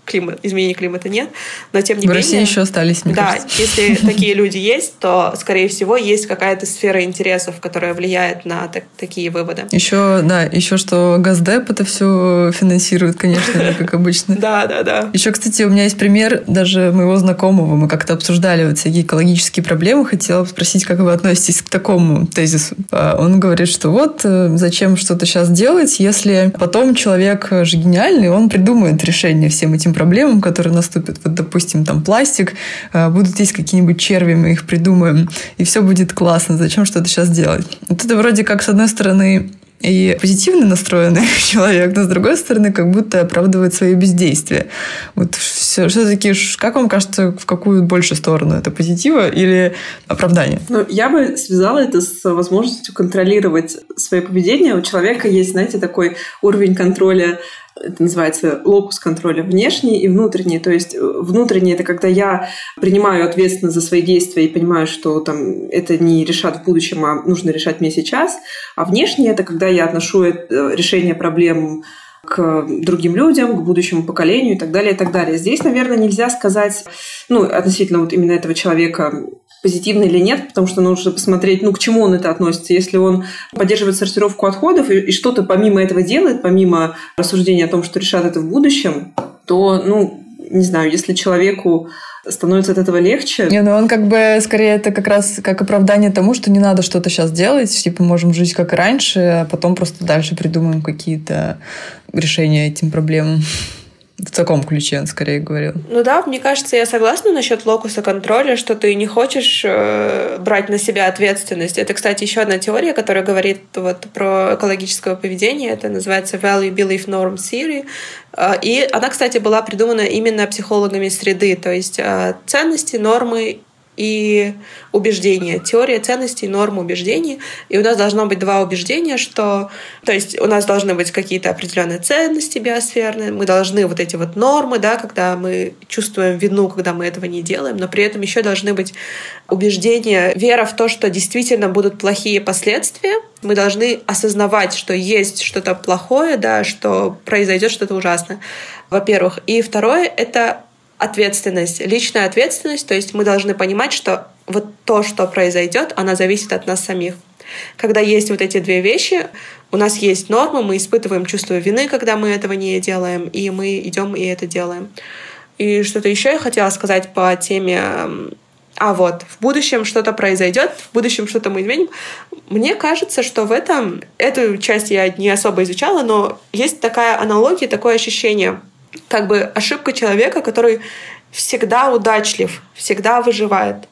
климат, изменения климата нет, но тем не в менее... В России еще остались, мне Да, кажется. если такие люди есть, то, скорее всего, есть какая-то сфера интересов, которая влияет на так, такие выводы. Еще, да, еще что Газдеп это все финансирует, конечно, как обычно. Да, да, да. Еще, кстати, у меня есть пример даже моего знакомого. Мы как-то обсуждали вот всякие экологические проблемы. Хотела спросить, как вы относитесь к такому тезису. А он говорит, что вот э, зачем что-то сейчас делать, если потом человек же гениальный, он придумает решение всем этим проблемам, которые наступят. Вот, допустим, там пластик, э, будут есть какие-нибудь черви, мы их придумаем, и все будет классно. Зачем что-то сейчас делать? Вот это вроде как, с одной стороны, и позитивно настроенный человек, но с другой стороны, как будто оправдывает свое бездействие. Вот все, все-таки, как вам кажется, в какую больше сторону? Это позитива или оправдание? Ну, я бы связала это с возможностью контролировать свое поведение. У человека есть, знаете, такой уровень контроля это называется локус контроля внешний и внутренний. То есть э, внутренний – это когда я принимаю ответственность за свои действия и понимаю, что там, это не решат в будущем, а нужно решать мне сейчас. А внешний – это когда я отношу э, решение проблем к другим людям, к будущему поколению и так далее, и так далее. Здесь, наверное, нельзя сказать, ну, относительно вот именно этого человека, позитивно или нет, потому что нужно посмотреть, ну, к чему он это относится. Если он поддерживает сортировку отходов и, и что-то помимо этого делает, помимо рассуждения о том, что решат это в будущем, то, ну, не знаю, если человеку становится от этого легче. Не, ну он как бы скорее это как раз как оправдание тому, что не надо что-то сейчас делать, типа можем жить как и раньше, а потом просто дальше придумаем какие-то решения этим проблемам. В таком ключе он скорее говорил. Ну да, мне кажется, я согласна насчет локуса контроля, что ты не хочешь э, брать на себя ответственность. Это, кстати, еще одна теория, которая говорит вот про экологическое поведение. Это называется Value Belief Norm Theory. Э, и она, кстати, была придумана именно психологами среды, то есть э, ценности, нормы и убеждения. Теория ценностей, норм убеждений. И у нас должно быть два убеждения, что... То есть у нас должны быть какие-то определенные ценности биосферные, мы должны вот эти вот нормы, да, когда мы чувствуем вину, когда мы этого не делаем, но при этом еще должны быть убеждения, вера в то, что действительно будут плохие последствия. Мы должны осознавать, что есть что-то плохое, да, что произойдет что-то ужасное, во-первых. И второе — это ответственность, личная ответственность, то есть мы должны понимать, что вот то, что произойдет, она зависит от нас самих. Когда есть вот эти две вещи, у нас есть нормы, мы испытываем чувство вины, когда мы этого не делаем, и мы идем и это делаем. И что-то еще я хотела сказать по теме а вот в будущем что-то произойдет, в будущем что-то мы изменим. Мне кажется, что в этом, эту часть я не особо изучала, но есть такая аналогия, такое ощущение — как бы ошибка человека, который всегда удачлив, всегда выживает.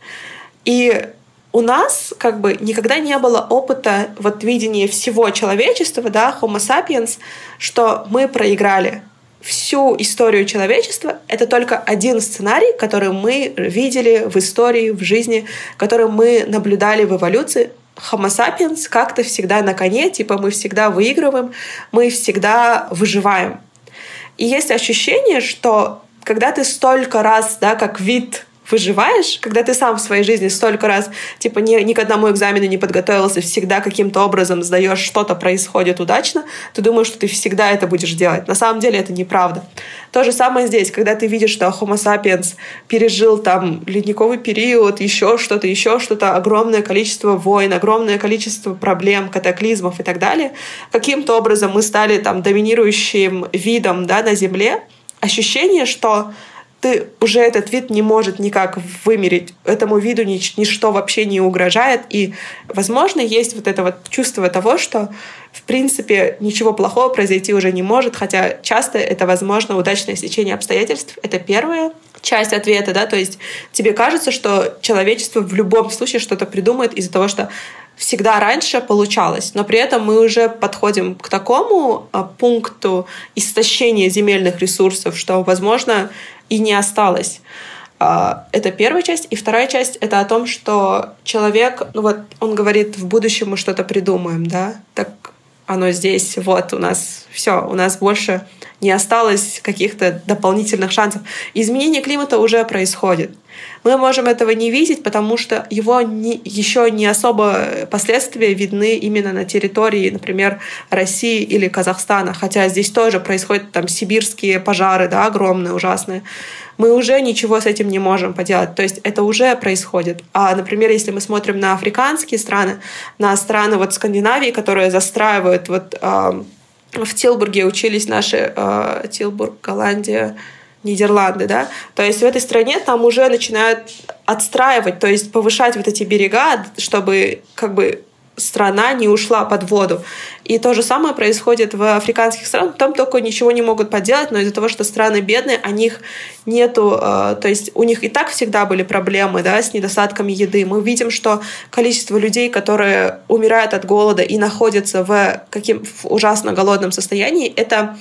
И у нас как бы никогда не было опыта вот видения всего человечества, да, Homo sapiens, что мы проиграли. Всю историю человечества — это только один сценарий, который мы видели в истории, в жизни, который мы наблюдали в эволюции. Homo sapiens как-то всегда на коне, типа мы всегда выигрываем, мы всегда выживаем. И есть ощущение, что когда ты столько раз, да, как вид выживаешь, когда ты сам в своей жизни столько раз, типа, ни, ни к одному экзамену не подготовился, всегда каким-то образом сдаешь, что-то происходит удачно, ты думаешь, что ты всегда это будешь делать. На самом деле это неправда. То же самое здесь, когда ты видишь, что Homo sapiens пережил там ледниковый период, еще что-то, еще что-то, огромное количество войн, огромное количество проблем, катаклизмов и так далее, каким-то образом мы стали там доминирующим видом да, на Земле, ощущение, что ты уже этот вид не может никак вымерить. Этому виду нич- ничто вообще не угрожает. И, возможно, есть вот это вот чувство того, что, в принципе, ничего плохого произойти уже не может, хотя часто это, возможно, удачное стечение обстоятельств. Это первая часть ответа, да, то есть тебе кажется, что человечество в любом случае что-то придумает из-за того, что всегда раньше получалось, но при этом мы уже подходим к такому а, пункту истощения земельных ресурсов, что, возможно, и не осталось. А, это первая часть. И вторая часть — это о том, что человек, ну вот он говорит, в будущем мы что-то придумаем, да, так оно здесь, вот у нас все, у нас больше не осталось каких-то дополнительных шансов. Изменение климата уже происходит. Мы можем этого не видеть, потому что его не, еще не особо последствия видны именно на территории, например, России или Казахстана, хотя здесь тоже происходят там сибирские пожары, да, огромные, ужасные. Мы уже ничего с этим не можем поделать, то есть это уже происходит. А, например, если мы смотрим на африканские страны, на страны вот Скандинавии, которые застраивают вот э, в Тилбурге учились наши э, Тилбург, Голландия, Нидерланды, да, то есть в этой стране там уже начинают отстраивать, то есть повышать вот эти берега, чтобы как бы страна не ушла под воду. И то же самое происходит в африканских странах. Там только ничего не могут поделать, но из-за того, что страны бедные, у них нету, э, то есть у них и так всегда были проблемы да, с недостатком еды. Мы видим, что количество людей, которые умирают от голода и находятся в, каким, в ужасно голодном состоянии, это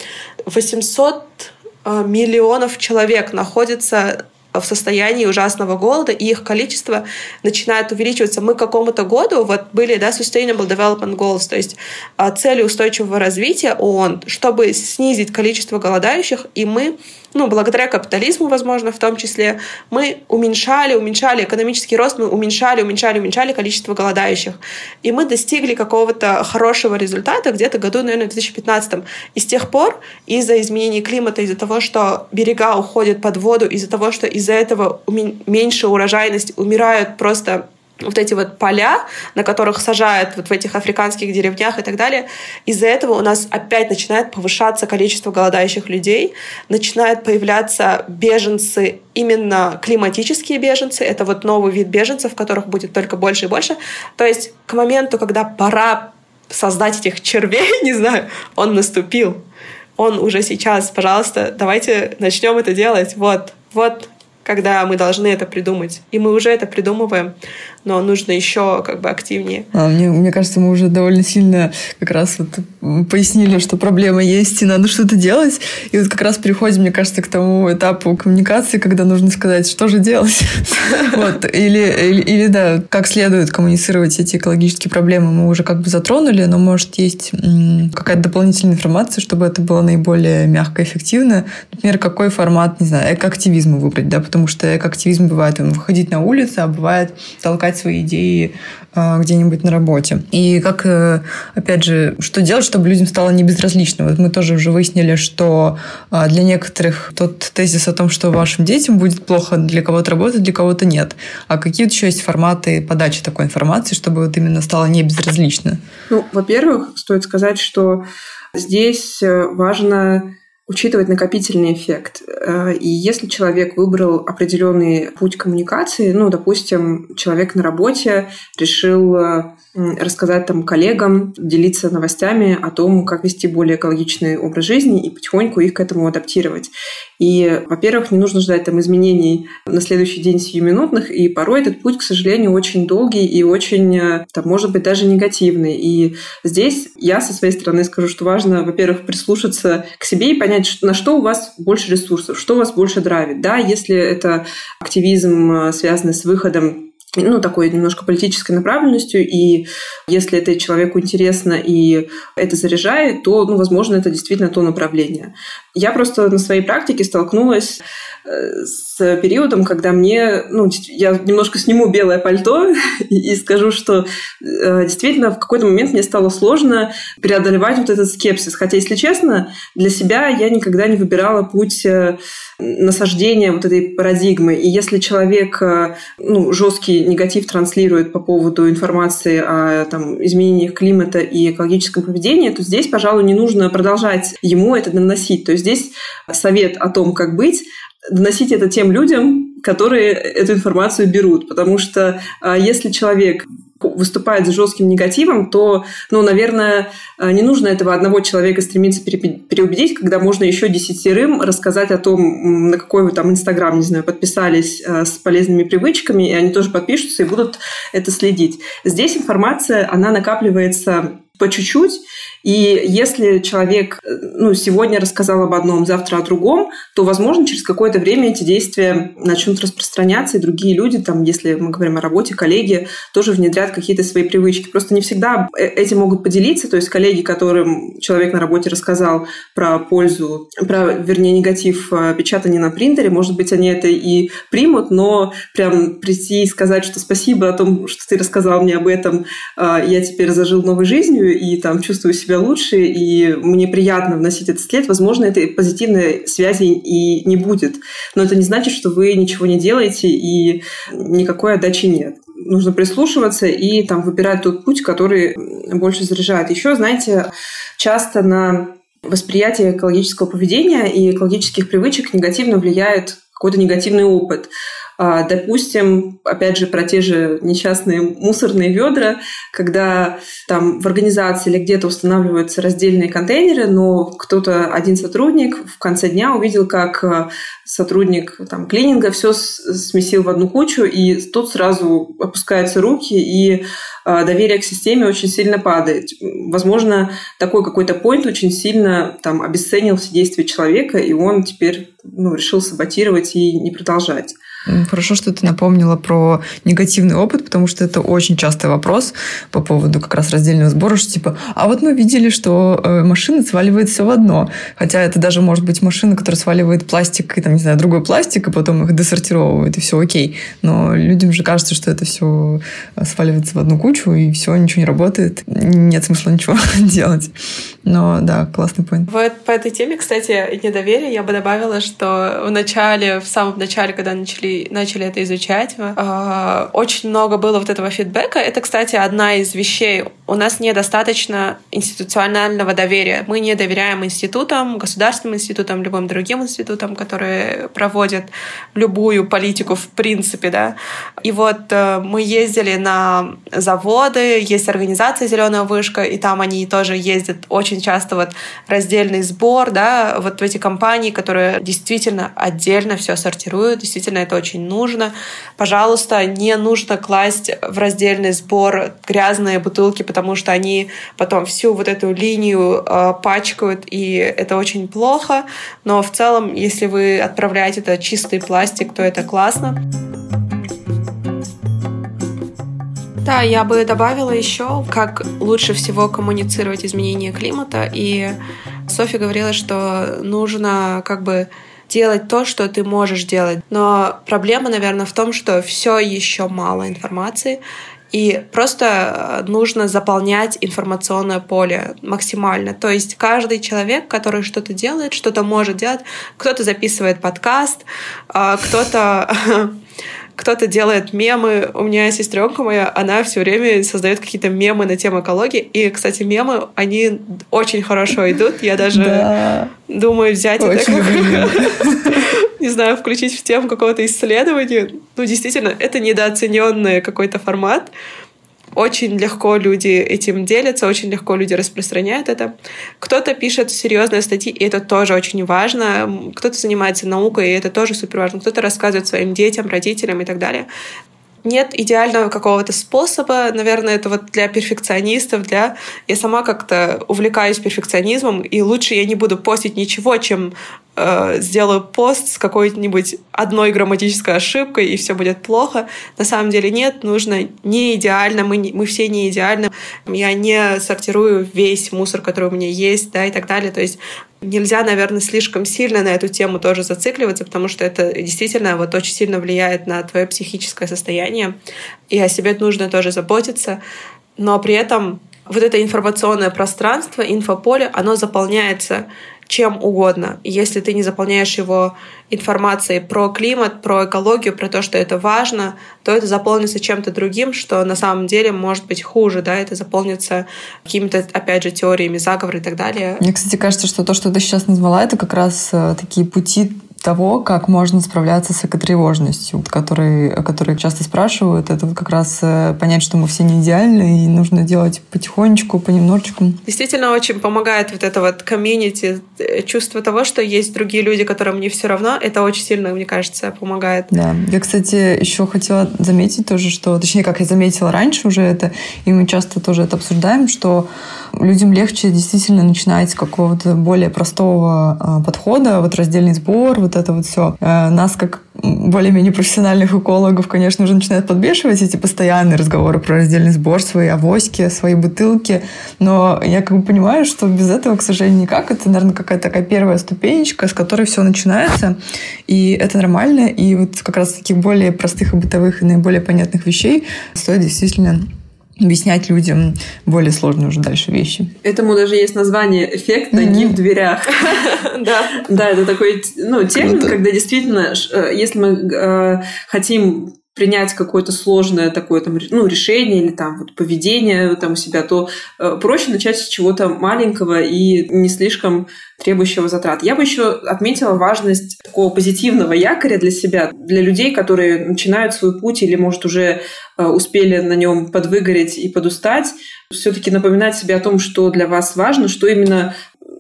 800 э, миллионов человек находится в состоянии ужасного голода, и их количество начинает увеличиваться. Мы к какому-то году вот были да, Sustainable Development Goals, то есть а, цели устойчивого развития ООН, чтобы снизить количество голодающих, и мы ну, благодаря капитализму, возможно, в том числе, мы уменьшали, уменьшали экономический рост, мы уменьшали, уменьшали, уменьшали количество голодающих. И мы достигли какого-то хорошего результата где-то году, наверное, в 2015. И с тех пор из-за изменений климата, из-за того, что берега уходят под воду, из-за того, что из-за этого меньше урожайность, умирают просто вот эти вот поля, на которых сажают вот в этих африканских деревнях и так далее, из-за этого у нас опять начинает повышаться количество голодающих людей, начинают появляться беженцы, именно климатические беженцы, это вот новый вид беженцев, которых будет только больше и больше. То есть к моменту, когда пора создать этих червей, не знаю, он наступил. Он уже сейчас, пожалуйста, давайте начнем это делать. Вот, вот когда мы должны это придумать. И мы уже это придумываем но нужно еще как бы активнее. А, мне, мне кажется, мы уже довольно сильно как раз вот пояснили, что проблема есть, и надо что-то делать. И вот как раз переходим, мне кажется, к тому этапу коммуникации, когда нужно сказать, что же делать. Вот. Или, или, да, как следует коммуницировать эти экологические проблемы, мы уже как бы затронули, но, может, есть какая-то дополнительная информация, чтобы это было наиболее мягко и эффективно. Например, какой формат, не знаю, экоактивизма выбрать, да, потому что экоактивизм бывает выходить на улицу, а бывает толкать реализовать свои идеи а, где-нибудь на работе. И как, э, опять же, что делать, чтобы людям стало не безразлично? Вот мы тоже уже выяснили, что а, для некоторых тот тезис о том, что вашим детям будет плохо, для кого-то работать, для кого-то нет. А какие еще есть форматы подачи такой информации, чтобы вот именно стало не безразлично? Ну, во-первых, стоит сказать, что здесь э, важно учитывать накопительный эффект. Э, и если человек выбрал определенный путь коммуникации, ну, допустим, человек на работе решил э, рассказать там коллегам, делиться новостями о том, как вести более экологичный образ жизни и потихоньку их к этому адаптировать. И, во-первых, не нужно ждать там изменений на следующий день сиюминутных, и порой этот путь, к сожалению, очень долгий и очень, э, там, может быть, даже негативный. И здесь я со своей стороны скажу, что важно, во-первых, прислушаться к себе и понять, на что у вас больше ресурсов, что вас больше драйвит. Да, если это активизм, э, связанный с выходом ну, такой немножко политической направленностью, и если это человеку интересно и это заряжает, то, ну, возможно, это действительно то направление. Я просто на своей практике столкнулась с периодом, когда мне, ну, я немножко сниму белое пальто и скажу, что э, действительно в какой-то момент мне стало сложно преодолевать вот этот скепсис. Хотя, если честно, для себя я никогда не выбирала путь э, насаждения вот этой парадигмы. И если человек ну, жесткий негатив транслирует по поводу информации о там, изменениях климата и экологическом поведении, то здесь, пожалуй, не нужно продолжать ему это наносить. То есть здесь совет о том, как быть, доносить это тем людям, которые эту информацию берут. Потому что а, если человек выступает с жестким негативом, то, ну, наверное, а, не нужно этого одного человека стремиться переубедить, когда можно еще десятерым рассказать о том, на какой вы там Инстаграм, не знаю, подписались а, с полезными привычками, и они тоже подпишутся и будут это следить. Здесь информация, она накапливается по чуть-чуть, и если человек ну, сегодня рассказал об одном, завтра о другом, то, возможно, через какое-то время эти действия начнут распространяться, и другие люди, там, если мы говорим о работе, коллеги, тоже внедрят какие-то свои привычки. Просто не всегда э, этим могут поделиться, то есть коллеги, которым человек на работе рассказал про пользу, про, вернее, негатив э, печатания на принтере, может быть, они это и примут, но прям прийти и сказать, что спасибо о том, что ты рассказал мне об этом, э, я теперь зажил новой жизнью и там чувствую себя лучше, и мне приятно вносить этот след, возможно, этой позитивной связи и не будет. Но это не значит, что вы ничего не делаете и никакой отдачи нет. Нужно прислушиваться и там выбирать тот путь, который больше заряжает. Еще, знаете, часто на восприятие экологического поведения и экологических привычек негативно влияет какой-то негативный опыт. А, допустим, опять же, про те же несчастные мусорные ведра, когда там в организации или где-то устанавливаются раздельные контейнеры, но кто-то, один сотрудник в конце дня увидел, как э, сотрудник там, клининга все смесил в одну кучу, и тут сразу опускаются руки, и а, доверие к системе очень сильно падает. Возможно, такой какой-то point очень сильно там, обесценил все действия человека, и он теперь ну, решил саботировать и не продолжать. Хорошо, что ты напомнила про негативный опыт, потому что это очень частый вопрос по поводу как раз раздельного сбора, что типа, а вот мы видели, что э, машина сваливает все в одно. Хотя это даже может быть машина, которая сваливает пластик и, там, не знаю, другой пластик, и потом их десортировывает, и все окей. Но людям же кажется, что это все сваливается в одну кучу, и все, ничего не работает. Нет смысла ничего делать. Но да, классный point. Вот по этой теме, кстати, недоверие я бы добавила, что в начале, в самом начале, когда начали, начали это изучать, э, очень много было вот этого фидбэка. Это, кстати, одна из вещей. У нас недостаточно институционального доверия. Мы не доверяем институтам, государственным институтам, любым другим институтам, которые проводят любую политику в принципе, да. И вот э, мы ездили на заводы, есть организация «Зеленая вышка», и там они тоже ездят очень часто вот раздельный сбор, да, вот в эти компании, которые действительно отдельно все сортируют, действительно это очень нужно. Пожалуйста, не нужно класть в раздельный сбор грязные бутылки, потому что они потом всю вот эту линию э, пачкают, и это очень плохо. Но в целом, если вы отправляете это чистый пластик, то это классно. Да, я бы добавила еще, как лучше всего коммуницировать изменения климата. И Софья говорила, что нужно как бы делать то, что ты можешь делать. Но проблема, наверное, в том, что все еще мало информации. И просто нужно заполнять информационное поле максимально. То есть каждый человек, который что-то делает, что-то может делать, кто-то записывает подкаст, а кто-то кто-то делает мемы. У меня сестренка моя, она все время создает какие-то мемы на тему экологии. И, кстати, мемы, они очень хорошо идут. Я даже да. думаю взять очень это как... Не знаю, включить в тему какого-то исследования. Ну, действительно, это недооцененный какой-то формат. Очень легко люди этим делятся, очень легко люди распространяют это. Кто-то пишет серьезные статьи, и это тоже очень важно. Кто-то занимается наукой, и это тоже супер важно. Кто-то рассказывает своим детям, родителям и так далее нет идеального какого-то способа. Наверное, это вот для перфекционистов, для... Я сама как-то увлекаюсь перфекционизмом, и лучше я не буду постить ничего, чем э, сделаю пост с какой-нибудь одной грамматической ошибкой, и все будет плохо. На самом деле нет, нужно не идеально, мы, не, мы все не идеальны. Я не сортирую весь мусор, который у меня есть, да, и так далее. То есть нельзя, наверное, слишком сильно на эту тему тоже зацикливаться, потому что это действительно вот очень сильно влияет на твое психическое состояние, и о себе нужно тоже заботиться, но при этом вот это информационное пространство, инфополе, оно заполняется чем угодно. Если ты не заполняешь его информацией про климат, про экологию, про то, что это важно, то это заполнится чем-то другим, что на самом деле может быть хуже, да, это заполнится какими-то, опять же, теориями заговора и так далее. Мне, кстати, кажется, что то, что ты сейчас назвала, это как раз э, такие пути того, как можно справляться с экотревожностью, который, о которой часто спрашивают. Это вот как раз э, понять, что мы все не идеальны, и нужно делать потихонечку, понемножечку. Действительно очень помогает вот это вот комьюнити, э, чувство того, что есть другие люди, которым не все равно. Это очень сильно, мне кажется, помогает. Да. Я, кстати, еще хотела заметить тоже, что, точнее, как я заметила раньше уже это, и мы часто тоже это обсуждаем, что людям легче действительно начинать с какого-то более простого а, подхода, вот раздельный сбор, вот это вот все. Э, нас, как более-менее профессиональных экологов, конечно, уже начинают подбешивать эти постоянные разговоры про раздельный сбор, свои авоськи, свои бутылки. Но я как бы понимаю, что без этого, к сожалению, никак. Это, наверное, какая-то такая первая ступенечка, с которой все начинается. И это нормально. И вот как раз таких более простых и бытовых и наиболее понятных вещей стоит действительно объяснять людям более сложные уже дальше вещи. Этому даже есть название «эффект ноги mm-hmm. в дверях». Да. Да, это такой ну, термин, когда действительно, э, если мы э, хотим принять какое-то сложное такое там, ну, решение или там вот поведение там у себя, то э, проще начать с чего-то маленького и не слишком требующего затрат. Я бы еще отметила важность такого позитивного якоря для себя, для людей, которые начинают свой путь или, может, уже э, успели на нем подвыгореть и подустать, все-таки напоминать себе о том, что для вас важно, что именно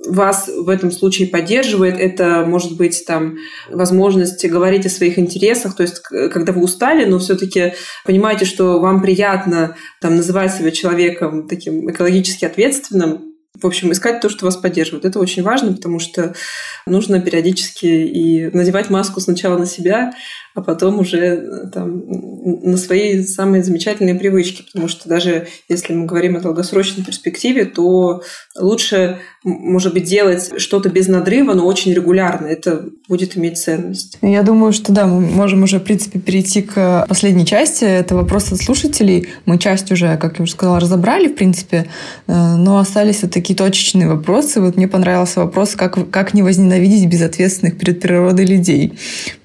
вас в этом случае поддерживает. Это может быть там возможность говорить о своих интересах, то есть когда вы устали, но все-таки понимаете, что вам приятно там называть себя человеком таким экологически ответственным, в общем, искать то, что вас поддерживает. Это очень важно, потому что нужно периодически и надевать маску сначала на себя, а потом уже э, там, на свои самые замечательные привычки. Потому что даже если мы говорим о долгосрочной перспективе, то лучше, может быть, делать что-то без надрыва, но очень регулярно. Это будет иметь ценность. Я думаю, что да, мы можем уже, в принципе, перейти к последней части. Это вопрос от слушателей. Мы часть уже, как я уже сказала, разобрали, в принципе, э, но остались вот такие точечные вопросы. Вот мне понравился вопрос, как, как не возненавидеть безответственных перед природой людей.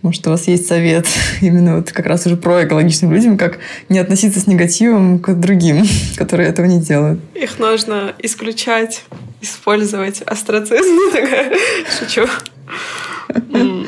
Может, у вас есть совет? Совет именно вот как раз уже про экологичным людям, как не относиться с негативом к другим, которые этого не делают. Их нужно исключать, использовать астрацизм. Шучу.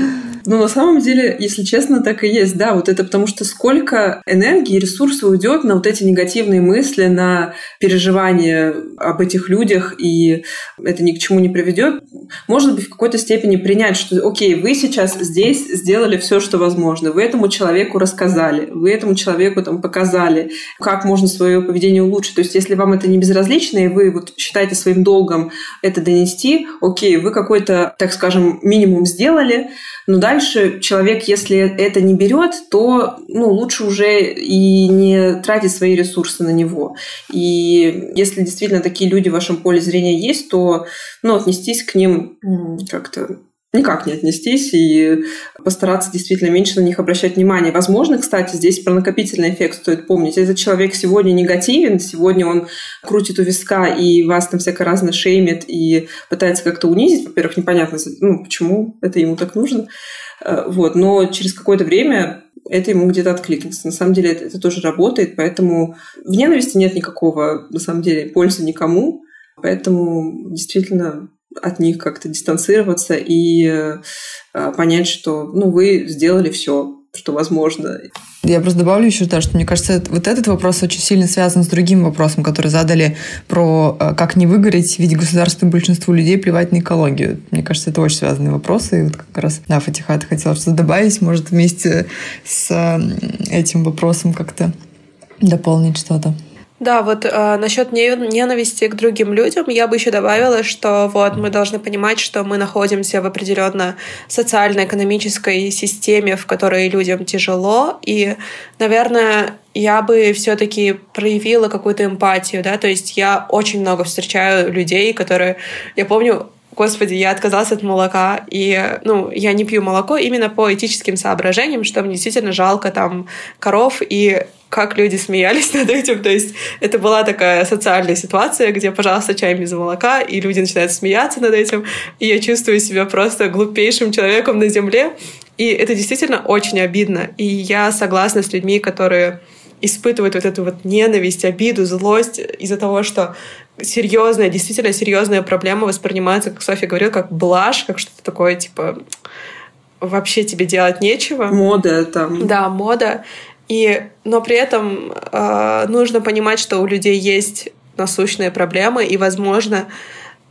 Ну, на самом деле, если честно, так и есть. Да, вот это потому что сколько энергии ресурсов уйдет на вот эти негативные мысли, на переживания об этих людях, и это ни к чему не приведет. Может быть, в какой-то степени принять, что, окей, вы сейчас здесь сделали все, что возможно. Вы этому человеку рассказали, вы этому человеку там показали, как можно свое поведение улучшить. То есть, если вам это не безразлично, и вы вот считаете своим долгом это донести, окей, вы какой-то, так скажем, минимум сделали, но дальше человек, если это не берет, то ну, лучше уже и не тратить свои ресурсы на него. И если действительно такие люди в вашем поле зрения есть, то ну, отнестись к ним как-то никак не отнестись и постараться действительно меньше на них обращать внимание. Возможно, кстати, здесь про накопительный эффект стоит помнить. Этот человек сегодня негативен, сегодня он крутит у виска и вас там всяко разно шеймит и пытается как-то унизить. Во-первых, непонятно, ну, почему это ему так нужно. Э, вот. Но через какое-то время это ему где-то откликнется. На самом деле это, это тоже работает, поэтому в ненависти нет никакого, на самом деле, пользы никому. Поэтому действительно от них как-то дистанцироваться и э, понять, что ну, вы сделали все, что возможно. Я просто добавлю еще, да, что мне кажется, вот этот вопрос очень сильно связан с другим вопросом, который задали про э, как не выгореть, ведь государство большинству людей плевать на экологию. Мне кажется, это очень связанные вопросы. И вот как раз, да, Фатиха, хотела что-то добавить, может, вместе с этим вопросом как-то дополнить что-то. Да, вот э, насчет ненависти к другим людям я бы еще добавила, что вот мы должны понимать, что мы находимся в определенно социально-экономической системе, в которой людям тяжело, и, наверное, я бы все-таки проявила какую-то эмпатию, да, то есть я очень много встречаю людей, которые, я помню, Господи, я отказалась от молока, и, ну, я не пью молоко именно по этическим соображениям, что мне действительно жалко там коров, и как люди смеялись над этим. То есть это была такая социальная ситуация, где, пожалуйста, чай без молока, и люди начинают смеяться над этим. И я чувствую себя просто глупейшим человеком на земле. И это действительно очень обидно. И я согласна с людьми, которые испытывают вот эту вот ненависть, обиду, злость из-за того, что серьезная, действительно серьезная проблема воспринимается, как Софья говорила, как блажь, как что-то такое, типа, вообще тебе делать нечего. Мода там. Да, мода. И, но при этом э, нужно понимать, что у людей есть насущные проблемы, и, возможно,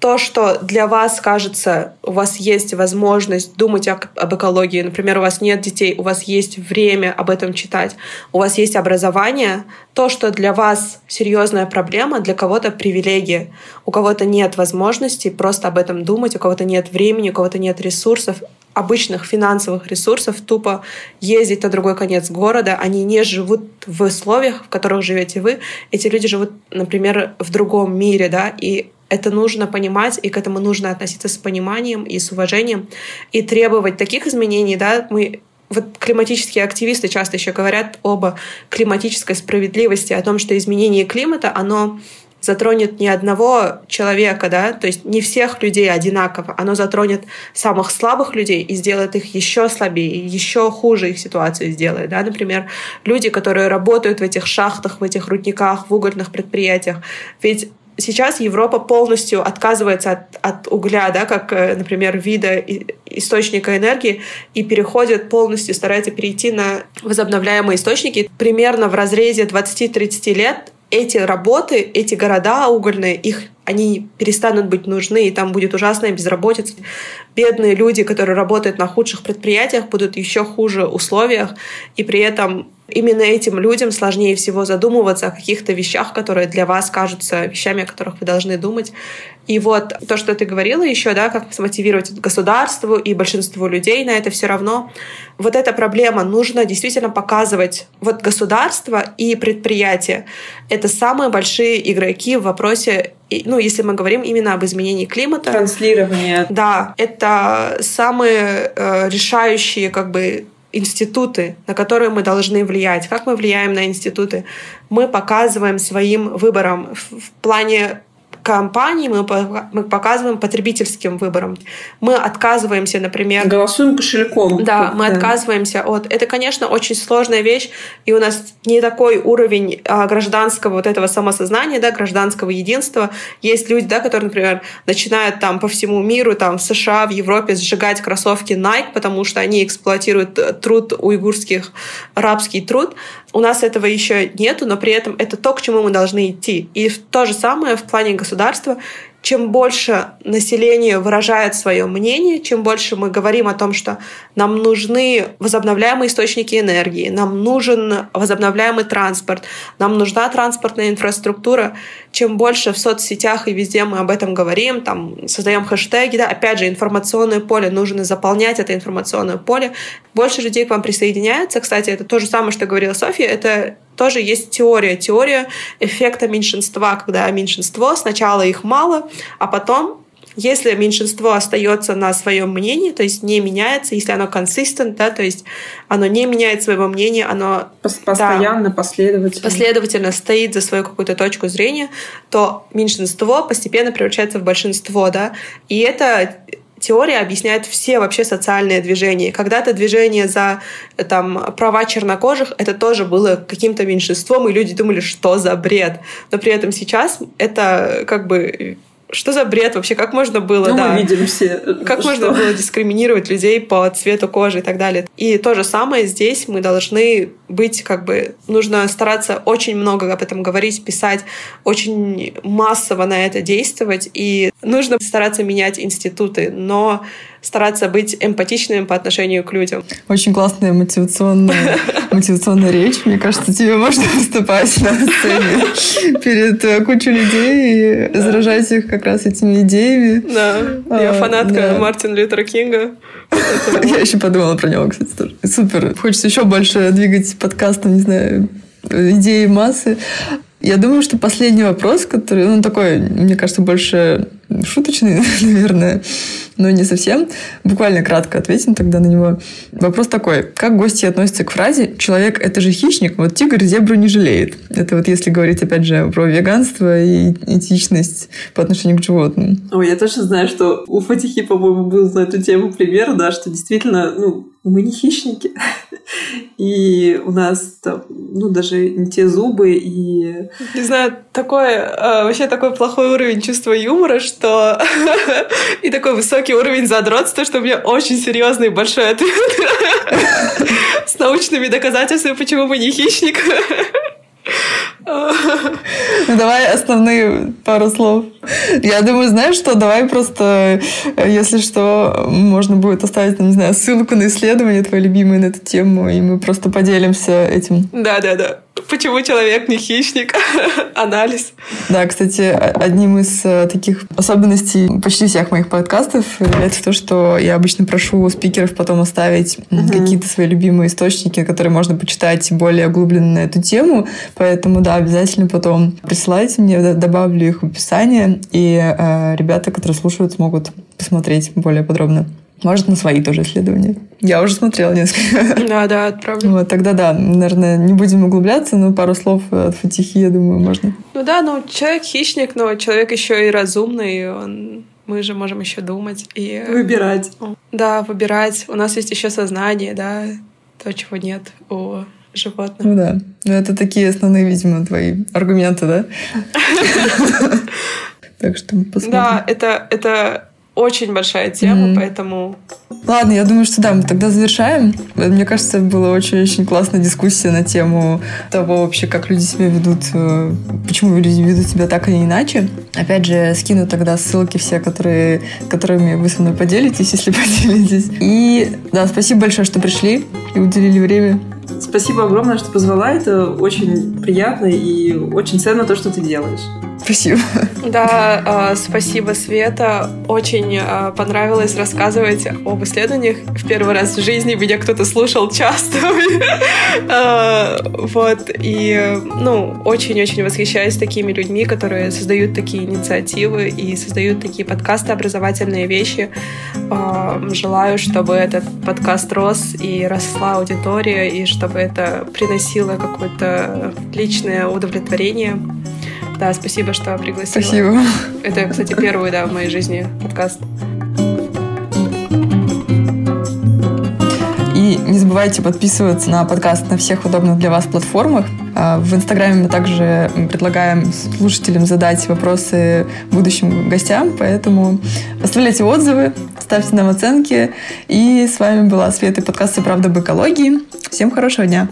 то, что для вас кажется, у вас есть возможность думать об экологии, например, у вас нет детей, у вас есть время об этом читать, у вас есть образование, то, что для вас серьезная проблема, для кого-то привилегия, у кого-то нет возможности просто об этом думать, у кого-то нет времени, у кого-то нет ресурсов, обычных финансовых ресурсов тупо ездить на другой конец города. Они не живут в условиях, в которых живете вы. Эти люди живут, например, в другом мире, да, и это нужно понимать, и к этому нужно относиться с пониманием и с уважением, и требовать таких изменений, да, мы вот климатические активисты часто еще говорят об климатической справедливости, о том, что изменение климата, оно затронет не одного человека, да, то есть не всех людей одинаково, оно затронет самых слабых людей и сделает их еще слабее, еще хуже их ситуацию сделает, да, например, люди, которые работают в этих шахтах, в этих рудниках, в угольных предприятиях, ведь сейчас Европа полностью отказывается от, от угля, да, как, э, например, вида источника энергии, и переходит полностью, старается перейти на возобновляемые источники. Примерно в разрезе 20-30 лет эти работы, эти города угольные, их они перестанут быть нужны, и там будет ужасная безработица. Бедные люди, которые работают на худших предприятиях, будут еще хуже условиях, и при этом именно этим людям сложнее всего задумываться о каких-то вещах, которые для вас кажутся вещами, о которых вы должны думать. И вот то, что ты говорила еще, да, как смотивировать государству и большинству людей на это все равно. Вот эта проблема нужно действительно показывать. Вот государство и предприятия — это самые большие игроки в вопросе ну, если мы говорим именно об изменении климата. Транслирование. Да, это самые э, решающие как бы институты, на которые мы должны влиять. Как мы влияем на институты? Мы показываем своим выбором в плане компании мы, мы показываем потребительским выбором. Мы отказываемся, например... Голосуем кошельком. Да, мы да. отказываемся от... Это, конечно, очень сложная вещь, и у нас не такой уровень а, гражданского вот этого самосознания, да, гражданского единства. Есть люди, да, которые, например, начинают там по всему миру, там в США, в Европе сжигать кроссовки Nike, потому что они эксплуатируют труд уйгурских, рабский труд. У нас этого еще нету, но при этом это то, к чему мы должны идти. И то же самое в плане государства чем больше население выражает свое мнение, чем больше мы говорим о том, что нам нужны возобновляемые источники энергии, нам нужен возобновляемый транспорт, нам нужна транспортная инфраструктура, чем больше в соцсетях и везде мы об этом говорим, там создаем хэштеги, да, опять же, информационное поле, нужно заполнять это информационное поле, больше людей к вам присоединяется. Кстати, это то же самое, что говорила Софья, это тоже есть теория. Теория эффекта меньшинства, когда меньшинство, сначала их мало, а потом если меньшинство остается на своем мнении, то есть не меняется, если оно консистент, да, то есть оно не меняет своего мнения, оно постоянно, да, последовательно. последовательно стоит за свою какую-то точку зрения, то меньшинство постепенно превращается в большинство, да, и это теория объясняет все вообще социальные движения. Когда-то движение за там, права чернокожих это тоже было каким-то меньшинством, и люди думали, что за бред. Но при этом сейчас это как бы что за бред вообще? Как можно было, ну, да? мы видим все. Как что? можно было дискриминировать людей по цвету кожи и так далее? И то же самое здесь мы должны быть как бы... Нужно стараться очень много об этом говорить, писать, очень массово на это действовать. И нужно стараться менять институты, но стараться быть эмпатичным по отношению к людям. Очень классная мотивационная, мотивационная речь. Мне кажется, тебе можно выступать на сцене перед э, кучей людей и заражать их как раз этими идеями. Да, я а, фанатка да. Мартина Лютера Кинга. Я еще подумала про него, кстати, тоже. Супер. Хочется еще больше двигать подкастом, не знаю, идеи массы. Я думаю, что последний вопрос, который, ну, такой, мне кажется, больше шуточный, наверное, но не совсем. Буквально кратко ответим тогда на него. Вопрос такой. Как гости относятся к фразе «человек – это же хищник, вот тигр зебру не жалеет»? Это вот если говорить, опять же, про веганство и этичность по отношению к животным. Ой, я точно знаю, что у Фатихи, по-моему, был на эту тему пример, да, что действительно, ну, мы не хищники. И у нас там, ну, даже не те зубы и... Не знаю, такой, э, вообще такой плохой уровень чувства юмора, что... и такой высокий уровень задротства, что у меня очень серьезный большой ответ с научными доказательствами, почему мы не хищник. Ну, давай основные пару слов. Я думаю, знаешь что, давай просто, если что, можно будет оставить, не знаю, ссылку на исследование твое любимое на эту тему, и мы просто поделимся этим. Да-да-да. Почему человек не хищник? Анализ. Да, кстати, одним из э, таких особенностей почти всех моих подкастов является то, что я обычно прошу спикеров потом оставить угу. какие-то свои любимые источники, которые можно почитать более углубленно на эту тему. Поэтому, да, обязательно потом присылайте мне, добавлю их в описание, и э, ребята, которые слушают, смогут посмотреть более подробно. Может, на свои тоже исследования. Я уже смотрела несколько. Да, да, отправлю. Вот, тогда да, наверное, не будем углубляться, но пару слов от Фатихи, я думаю, можно. Ну да, ну человек хищник, но человек еще и разумный, он мы же можем еще думать и выбирать. Да, выбирать. У нас есть еще сознание, да, то, чего нет у животных. Ну да. Ну это такие основные, видимо, твои аргументы, да? Так что посмотрим. Да, это, это очень большая тема, mm. поэтому... Ладно, я думаю, что да, мы тогда завершаем. Мне кажется, была очень-очень классная дискуссия на тему того вообще, как люди себя ведут, э, почему люди ведут себя так или иначе. Опять же, скину тогда ссылки все, которые, которыми вы со мной поделитесь, если поделитесь. И да, спасибо большое, что пришли и уделили время. Спасибо огромное, что позвала. Это очень приятно и очень ценно то, что ты делаешь. Спасибо. Да, э, спасибо, Света. Очень э, понравилось рассказывать об исследованиях. В первый раз в жизни меня кто-то слушал часто. э, вот. И, ну, очень-очень восхищаюсь такими людьми, которые создают такие инициативы и создают такие подкасты, образовательные вещи. Желаю, чтобы этот подкаст рос и росла аудитория, и чтобы это приносило какое-то личное удовлетворение. Да, спасибо, что пригласила. Спасибо. Это, кстати, первый, да, в моей жизни подкаст. И не забывайте подписываться на подкаст на всех удобных для вас платформах. А, в Инстаграме мы также предлагаем слушателям задать вопросы будущим гостям, поэтому оставляйте отзывы, ставьте нам оценки. И с вами была Света и подкаст «Правда об экологии». Всем хорошего дня!